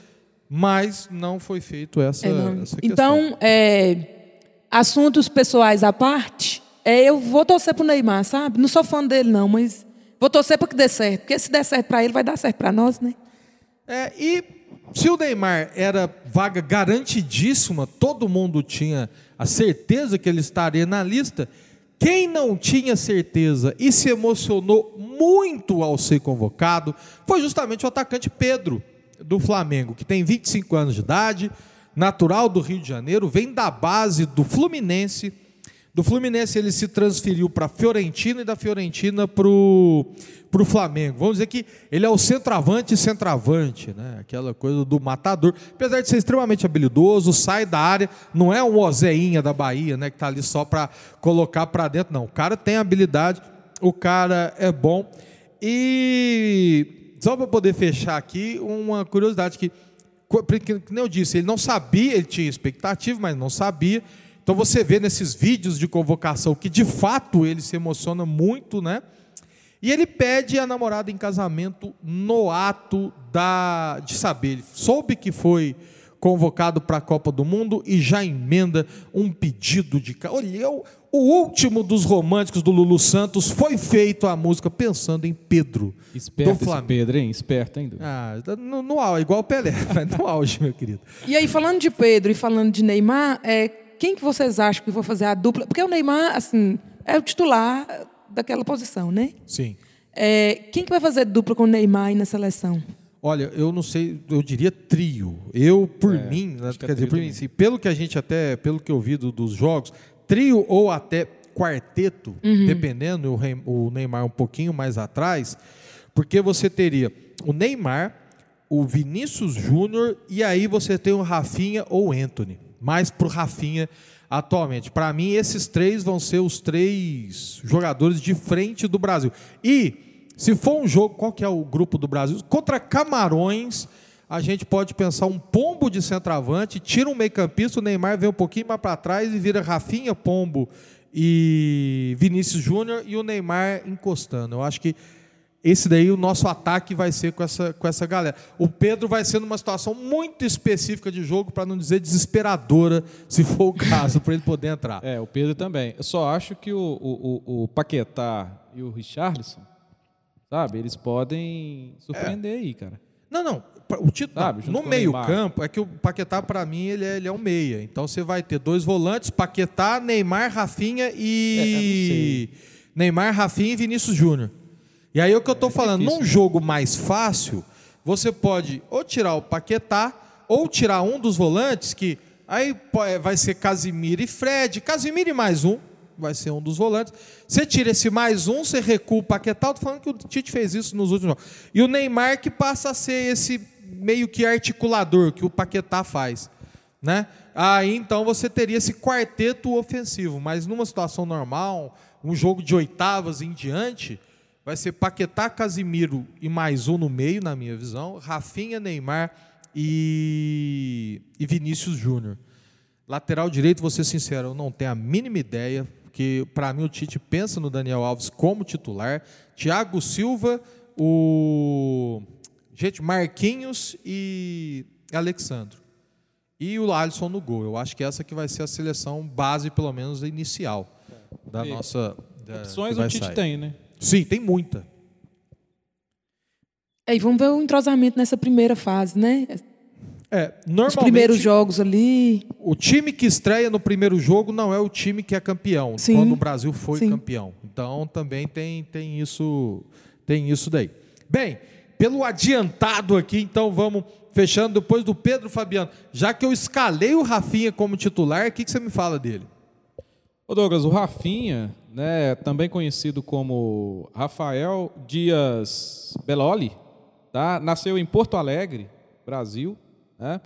mas não foi feito essa,
É,
essa questão.
Então, é, assuntos pessoais à parte, é, eu vou torcer pro Neymar, sabe? Não sou fã dele, não, mas vou torcer para que dê certo. Porque se der certo para ele, vai dar certo para nós, né?
É, e se o Neymar era vaga garantidíssima, todo mundo tinha a certeza que ele estaria na lista. Quem não tinha certeza e se emocionou muito ao ser convocado foi justamente o atacante Pedro, do Flamengo, que tem 25 anos de idade, natural do Rio de Janeiro, vem da base do Fluminense. Do Fluminense ele se transferiu para a Fiorentina e da Fiorentina para o Flamengo. Vamos dizer que ele é o centroavante centroavante, né? aquela coisa do matador. Apesar de ser extremamente habilidoso, sai da área, não é um Ozeinha da Bahia, né? que está ali só para colocar para dentro. Não, o cara tem habilidade, o cara é bom. E só para poder fechar aqui, uma curiosidade que, que, que eu disse, ele não sabia, ele tinha expectativa, mas não sabia. Então você vê nesses vídeos de convocação que de fato ele se emociona muito, né? E ele pede a namorada em casamento no ato da, de saber. Ele soube que foi convocado para a Copa do Mundo e já emenda um pedido de. Olha, eu- o último dos românticos do Lulu Santos foi feito a música pensando em Pedro
Esperto
do
esse
Flamengo.
Pedro, hein? Esperto, hein? Du?
Ah, no, no auge, igual o Pelé, *laughs* no auge, meu querido.
E aí, falando de Pedro e falando de Neymar, é, quem que vocês acham que vão fazer a dupla? Porque o Neymar, assim, é o titular daquela posição, né?
Sim.
É, quem que vai fazer dupla com o Neymar aí na seleção?
Olha, eu não sei, eu diria trio. Eu, por mim, né,
que é
quer dizer,
trio
por mim, assim, pelo que a gente até, pelo que eu vi do- dos jogos, trio ou até quarteto, dependendo, o Rei- o Neymar um pouquinho mais atrás, porque você teria o Neymar, o Vinícius Júnior e aí você tem o Rafinha ou o Anthony. Mais pro Rafinha atualmente. Para mim, esses três vão ser os três jogadores de frente do Brasil. E se for um jogo, qual que é o grupo do Brasil? Contra Camarões, a gente pode pensar um pombo de centroavante, tira um meio-campista, o Neymar vem um pouquinho mais para trás e vira Rafinha, Pombo e Vinícius Júnior e o Neymar encostando. Eu acho que esse daí o nosso ataque vai ser com essa, com essa galera. O Pedro vai ser numa situação muito específica de jogo, para não dizer desesperadora, *laughs* se for o caso, para ele poder entrar.
É, o Pedro também. Eu só acho que o, o, o, Paquetá e o Richarlison, sabe, eles podem surpreender aí, cara.
Não, não. O título,
Sabe,
no
com o
meio
Neymar.
campo é que o Paquetá para mim ele é, ele é um meia. Então você vai ter dois volantes, Paquetá, Neymar, Rafinha e Neymar, Rafinha e Vinícius Júnior. E aí é o que eu tô falando,
difícil,
num jogo mais fácil, você pode ou tirar o Paquetá ou tirar um dos volantes que aí é, vai ser Casimiro e Fred, Casimiro e mais um, vai ser um dos volantes. Você tira esse mais um, você recua o Paquetá. Eu tô falando que o Tite fez isso nos últimos jogos. E o Neymar que passa a ser esse meio que articulador que o Paquetá faz, né? Aí então você teria esse quarteto ofensivo, mas numa situação normal, um jogo de oitavas em diante, vai ser Paquetá, Casimiro e mais um no meio, na minha visão, Rafinha, Neymar e, e Vinícius Júnior. Lateral direito, vou ser sincero, eu não tenho a mínima ideia, porque para mim o Tite pensa no Daniel Alves como titular. Thiago Silva, o gente Marquinhos e Alexandro. E o Alisson no gol. Eu acho que essa que vai ser a seleção base, pelo menos inicial da
E
nossa. da-
Opções o Tite
sair.
tem, né?
Sim, tem muita.
É, e vamos ver o entrosamento nessa primeira fase, né?
É,
Os
normalmente
primeiros jogos ali.
o time que estreia no primeiro jogo não é o time que é campeão,
Sim.
quando o Brasil foi
Sim.
campeão. Então também tem, tem isso tem isso daí. Bem, pelo adiantado aqui, então vamos fechando depois do Pedro Fabiano. Já que eu escalei o Rafinha como titular, o que, que você me fala dele?
Ô Douglas, o Rafinha, né, também conhecido como Rafael Dias Beloli, tá? nasceu em Porto Alegre, Brasil. Né?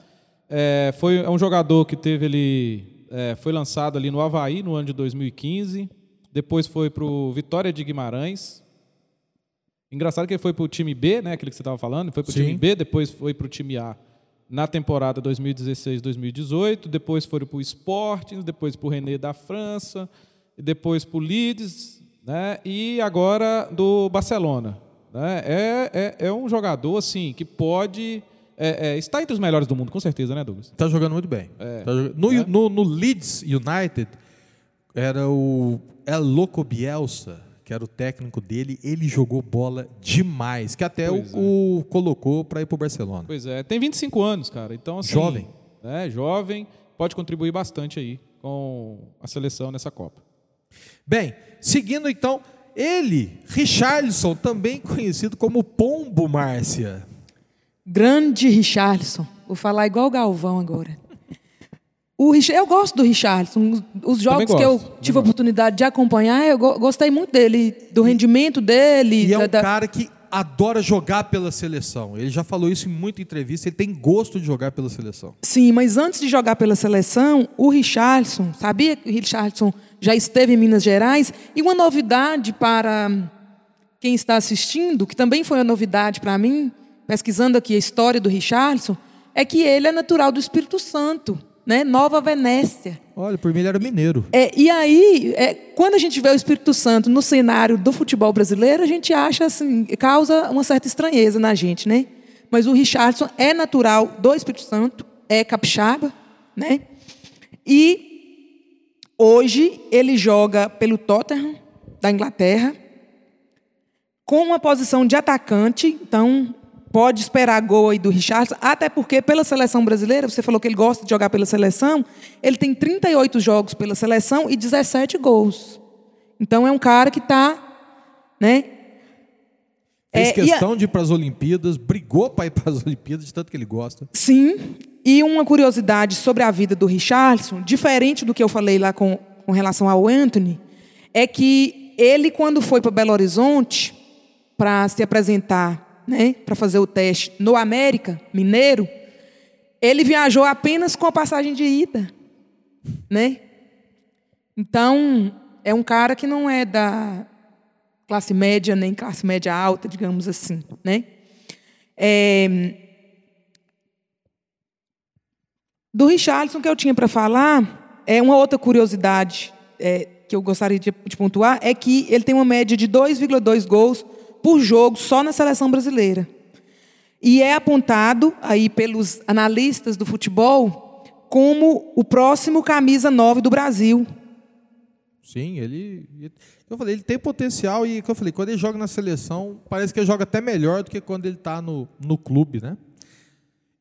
É, foi, é um jogador que teve ele, é, foi lançado ali no Havaí no ano de 2015, depois foi para o Vitória de Guimarães. Engraçado que ele foi para o time B, né, aquele que você estava falando, foi para o time B, depois foi para o time A na temporada 2016-2018, depois foram para o Sporting, depois para o René da França, e depois para o Leeds, né, e agora do Barcelona. Né? É, é, é um jogador assim que pode é, é, está entre os melhores do mundo, com certeza, né, Douglas?
Tá jogando muito bem.
É.
Tá jogando- no,
É.
no- no Leeds United era o El Loco Bielsa, que era o técnico dele. Ele jogou bola demais, que até o,
é.
o colocou para ir para o Barcelona.
Pois é, tem 25 anos, cara. Então, assim,
Jovem.
É, jovem, pode contribuir bastante aí com a seleção nessa Copa.
Bem, seguindo então, ele, Richarlison, também conhecido como Pombo Márcia.
Grande Richarlison. Vou falar igual o Galvão agora. O eu gosto do Richarlison. Os- Os jogos que eu
gosto,
tive a oportunidade de acompanhar, eu go- gostei muito dele, do rendimento dele.
E é um
da-
cara que adora jogar pela seleção. Ele já falou isso em muita entrevista. Ele tem gosto de jogar pela seleção.
Sim, mas antes de jogar pela seleção, o Richarlison, sabia que o Richarlison já esteve em Minas Gerais? E uma novidade para quem está assistindo, que também foi uma novidade para mim, pesquisando aqui a história do Richarlison, é que ele é natural do Espírito Santo, né? Nova Venécia.
Olha, por mim ele era mineiro.
É, e aí, é, quando a gente vê o Espírito Santo no cenário do futebol brasileiro, a gente acha assim, causa uma certa estranheza na gente, né? Mas o Richardson é natural do Espírito Santo, é capixaba, né? E hoje ele joga pelo Tottenham da Inglaterra com uma posição de atacante, então pode esperar gol aí do Richardson, até porque pela seleção brasileira, você falou que ele gosta de jogar pela seleção, ele tem 38 jogos pela seleção e 17 gols. Então é um cara que está, né?
Fez
É, e a-
questão de ir para as Olimpíadas, brigou para ir para as *laughs* Olimpíadas, de tanto que ele gosta.
Sim. E uma curiosidade sobre a vida do Richardson, diferente do que eu falei lá com, com relação ao Anthony, é que ele, quando foi para Belo Horizonte para se apresentar, né, para fazer o teste no América Mineiro, ele viajou apenas com a passagem de ida, né? Então é um cara que não é da classe média nem classe média alta, digamos assim, né? É, do Richarlison que eu tinha para falar, é uma outra curiosidade é, que eu gostaria de, de pontuar, é que ele tem uma média de 2,2 gols por jogo só na seleção brasileira. E é apontado aí pelos analistas do futebol como o próximo camisa 9 do Brasil.
Sim, ele. Eu falei, ele tem potencial e que eu falei, quando ele joga na seleção, parece que ele joga até melhor do que quando ele está no, no clube, né?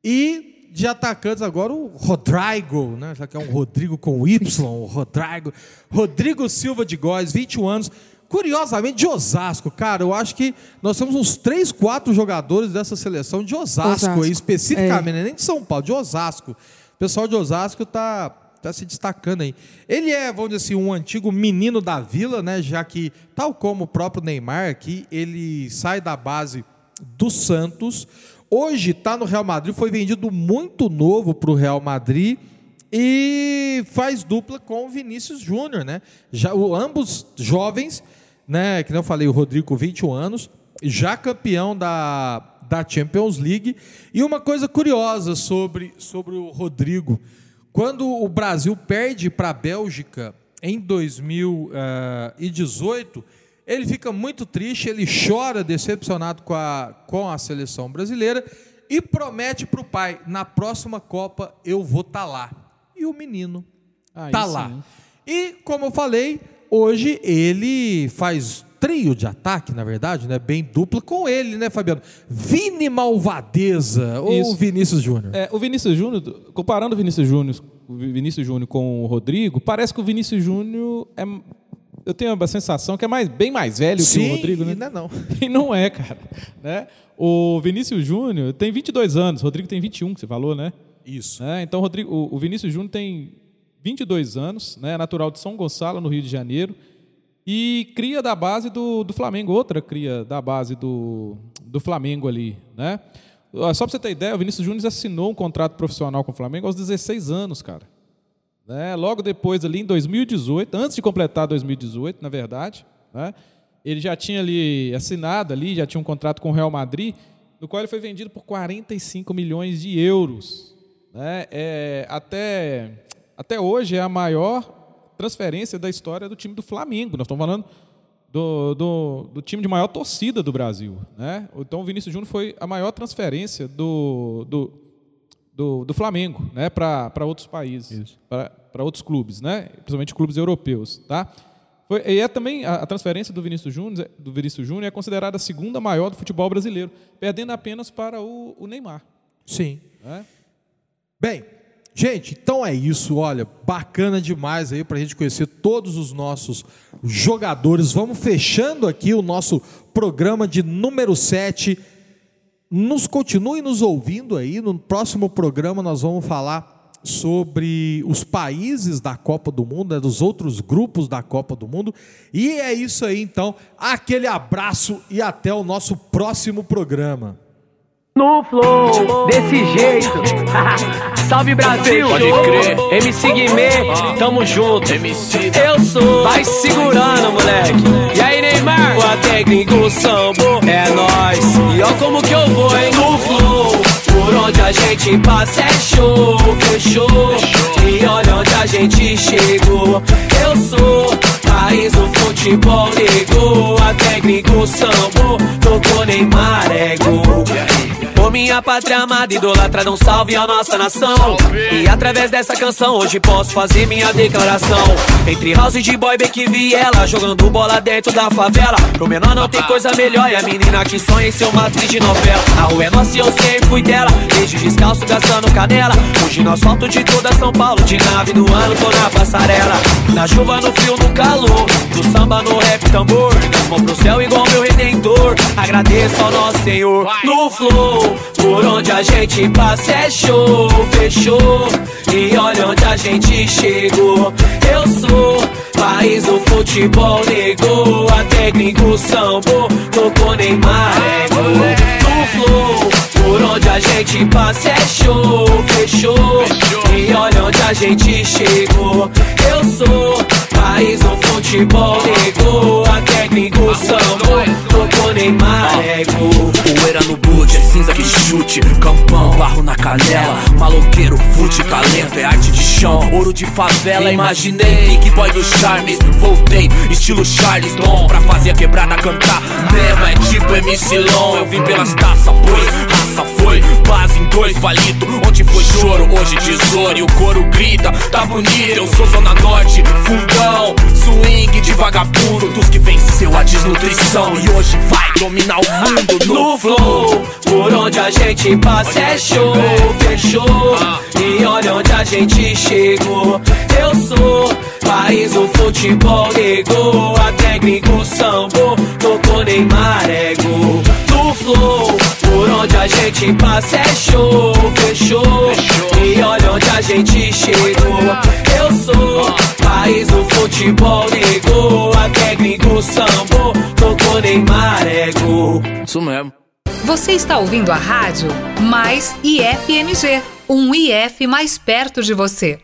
E de atacantes agora o Rodrigo, né? Já que é um Rodrigo com Y, o Rodrigo. Rodrigo Silva de Góes, 21 anos. Curiosamente, de Osasco, cara, eu acho que nós temos uns 3, 4 jogadores dessa seleção de Osasco,
Osasco,
aí, especificamente, né? nem de São Paulo, de Osasco. O pessoal de Osasco tá, tá se destacando aí. Ele é, vamos dizer assim, um antigo menino da vila, né? Já que, tal como o próprio Neymar aqui, ele sai da base do Santos. Hoje está no Real Madrid, foi vendido muito novo para o Real Madrid e faz dupla com o Vinícius Júnior, né? Já, o, ambos jovens, né? Que não falei, o Rodrigo com 21 anos, já campeão da, da Champions League. E uma coisa curiosa sobre, sobre o Rodrigo: quando o Brasil perde para a Bélgica em 2018, ele fica muito triste, ele chora decepcionado com a, com a seleção brasileira e promete para o pai: na próxima Copa eu vou estar lá. E o menino tá
sim.
lá. E, como eu falei, hoje ele faz trio de ataque, na verdade, né? Bem dupla com ele, né, Fabiano? Vini Malvadeza ou
Isso.
Vinícius Júnior?
É, o Vinícius Júnior, comparando o Vinícius Júnior, o Vinícius Júnior com o Rodrigo, parece que o Vinícius Júnior é. Eu tenho a sensação que é mais, bem mais velho que o Rodrigo, né?
Não, é *laughs* não.
E não é, cara. Né? O Vinícius Júnior tem 22 anos, o Rodrigo tem 21, que você falou, né?
Isso.
né? Então, o Rodrigo, o, o Vinícius Júnior tem 22 anos, né? natural de São Gonçalo, no Rio de Janeiro, e cria da base do, do Flamengo, outra cria da base do, do Flamengo ali. Né? Só para você ter ideia, o Vinícius Júnior assinou um contrato profissional com o Flamengo aos 16 anos, cara. Né? Logo depois, ali em 2018, antes de completar 2018, na verdade, né? ele já tinha ali assinado ali, já tinha um contrato com o Real Madrid, no qual ele foi vendido por 45 milhões de euros. Né? É, até, até hoje é a maior transferência da história do time do Flamengo. Nós estamos falando do, do, do time de maior torcida do Brasil. Né? Então o Vinícius Júnior foi a maior transferência do, do, do, do Flamengo né? para outros países, para outros clubes, né? principalmente clubes europeus. Tá? Foi, e é também a, a transferência do Vinícius Júnior, do Vinícius Júnior é considerada a segunda maior do futebol brasileiro, perdendo apenas para o, o Neymar.
Sim.
Né?
Bem, gente, então é isso. Olha, bacana demais aí para a gente conhecer todos os nossos jogadores. Vamos fechando aqui o nosso programa de número 7. Nos continue nos ouvindo aí. No próximo programa nós vamos falar sobre os países da Copa do Mundo, né, dos outros grupos da Copa do Mundo. E é isso aí, então. Aquele abraço e até o nosso próximo programa.
No flow, desse jeito. *laughs* Salve Brasil,
Pode crer.
MC Guimê, tamo junto.
MC
Eu sou, vai segurando, moleque. E aí, Neymar? O técnico sambo é nóis. E ó como que eu vou, hein? No flow, por onde a gente passa é show, fechou. E olha onde a gente chegou. Eu sou, país do futebol negou. A técnico sambo, tocou Neymar, é gol. Minha pátria amada, idolatrada, um salve à nossa nação. E através dessa canção, hoje posso fazer minha declaração. Entre house de boy, bem que viela, jogando bola dentro da favela. Pro menor não tem coisa melhor, e a menina que sonha em ser uma atriz de novela. A rua é nossa e eu sempre fui dela, desde descalço, gastando canela. Hoje no asfalto de toda São Paulo, de nave do ano, tô na passarela. Na chuva, no frio, no calor, do samba, no rap, tambor. Mãos pro céu, igual meu redentor. Agradeço ao nosso Senhor. No flow, por onde a gente passa é show, fechou. E olha onde a gente chegou. Eu sou país do futebol negou. A técnico sambo, tocou Neymar, gol. No flow, por onde a gente passa é show, fechou. E olha onde a gente chegou. Eu sou. País do futebol negou. A técnico sambo, tocou Neymar, é gol.
Poeira no
atitude, é cinza que chute, campão, barro na canela, maloqueiro, fute, talento, é arte de chão, ouro de favela, imaginei, Big Boy dos Charmes, voltei, estilo Charles Bom, pra fazer a quebrada cantar, mesmo é tipo MC Long, eu vim pelas taças, pois, raça foi, base em dois palito, onde foi choro, hoje tesouro, e o coro grita, tá bonito, eu sou Zona Norte, fundão, swing de vagabundo, dos que venceu a desnutrição, e hoje vai dominar o mundo no flow, por onde a gente passa é show, fechou, e olha onde a gente chegou, eu sou país do futebol negou, a técnico sambo, tocou Neymar ego, no flow, por onde a gente passa é show, fechou, e olha onde a gente chegou, eu sou país do futebol negou, a técnico sambo, tocou Neymar ego, isso mesmo.
Você está ouvindo a rádio Mais IFMG, um IF mais perto de você.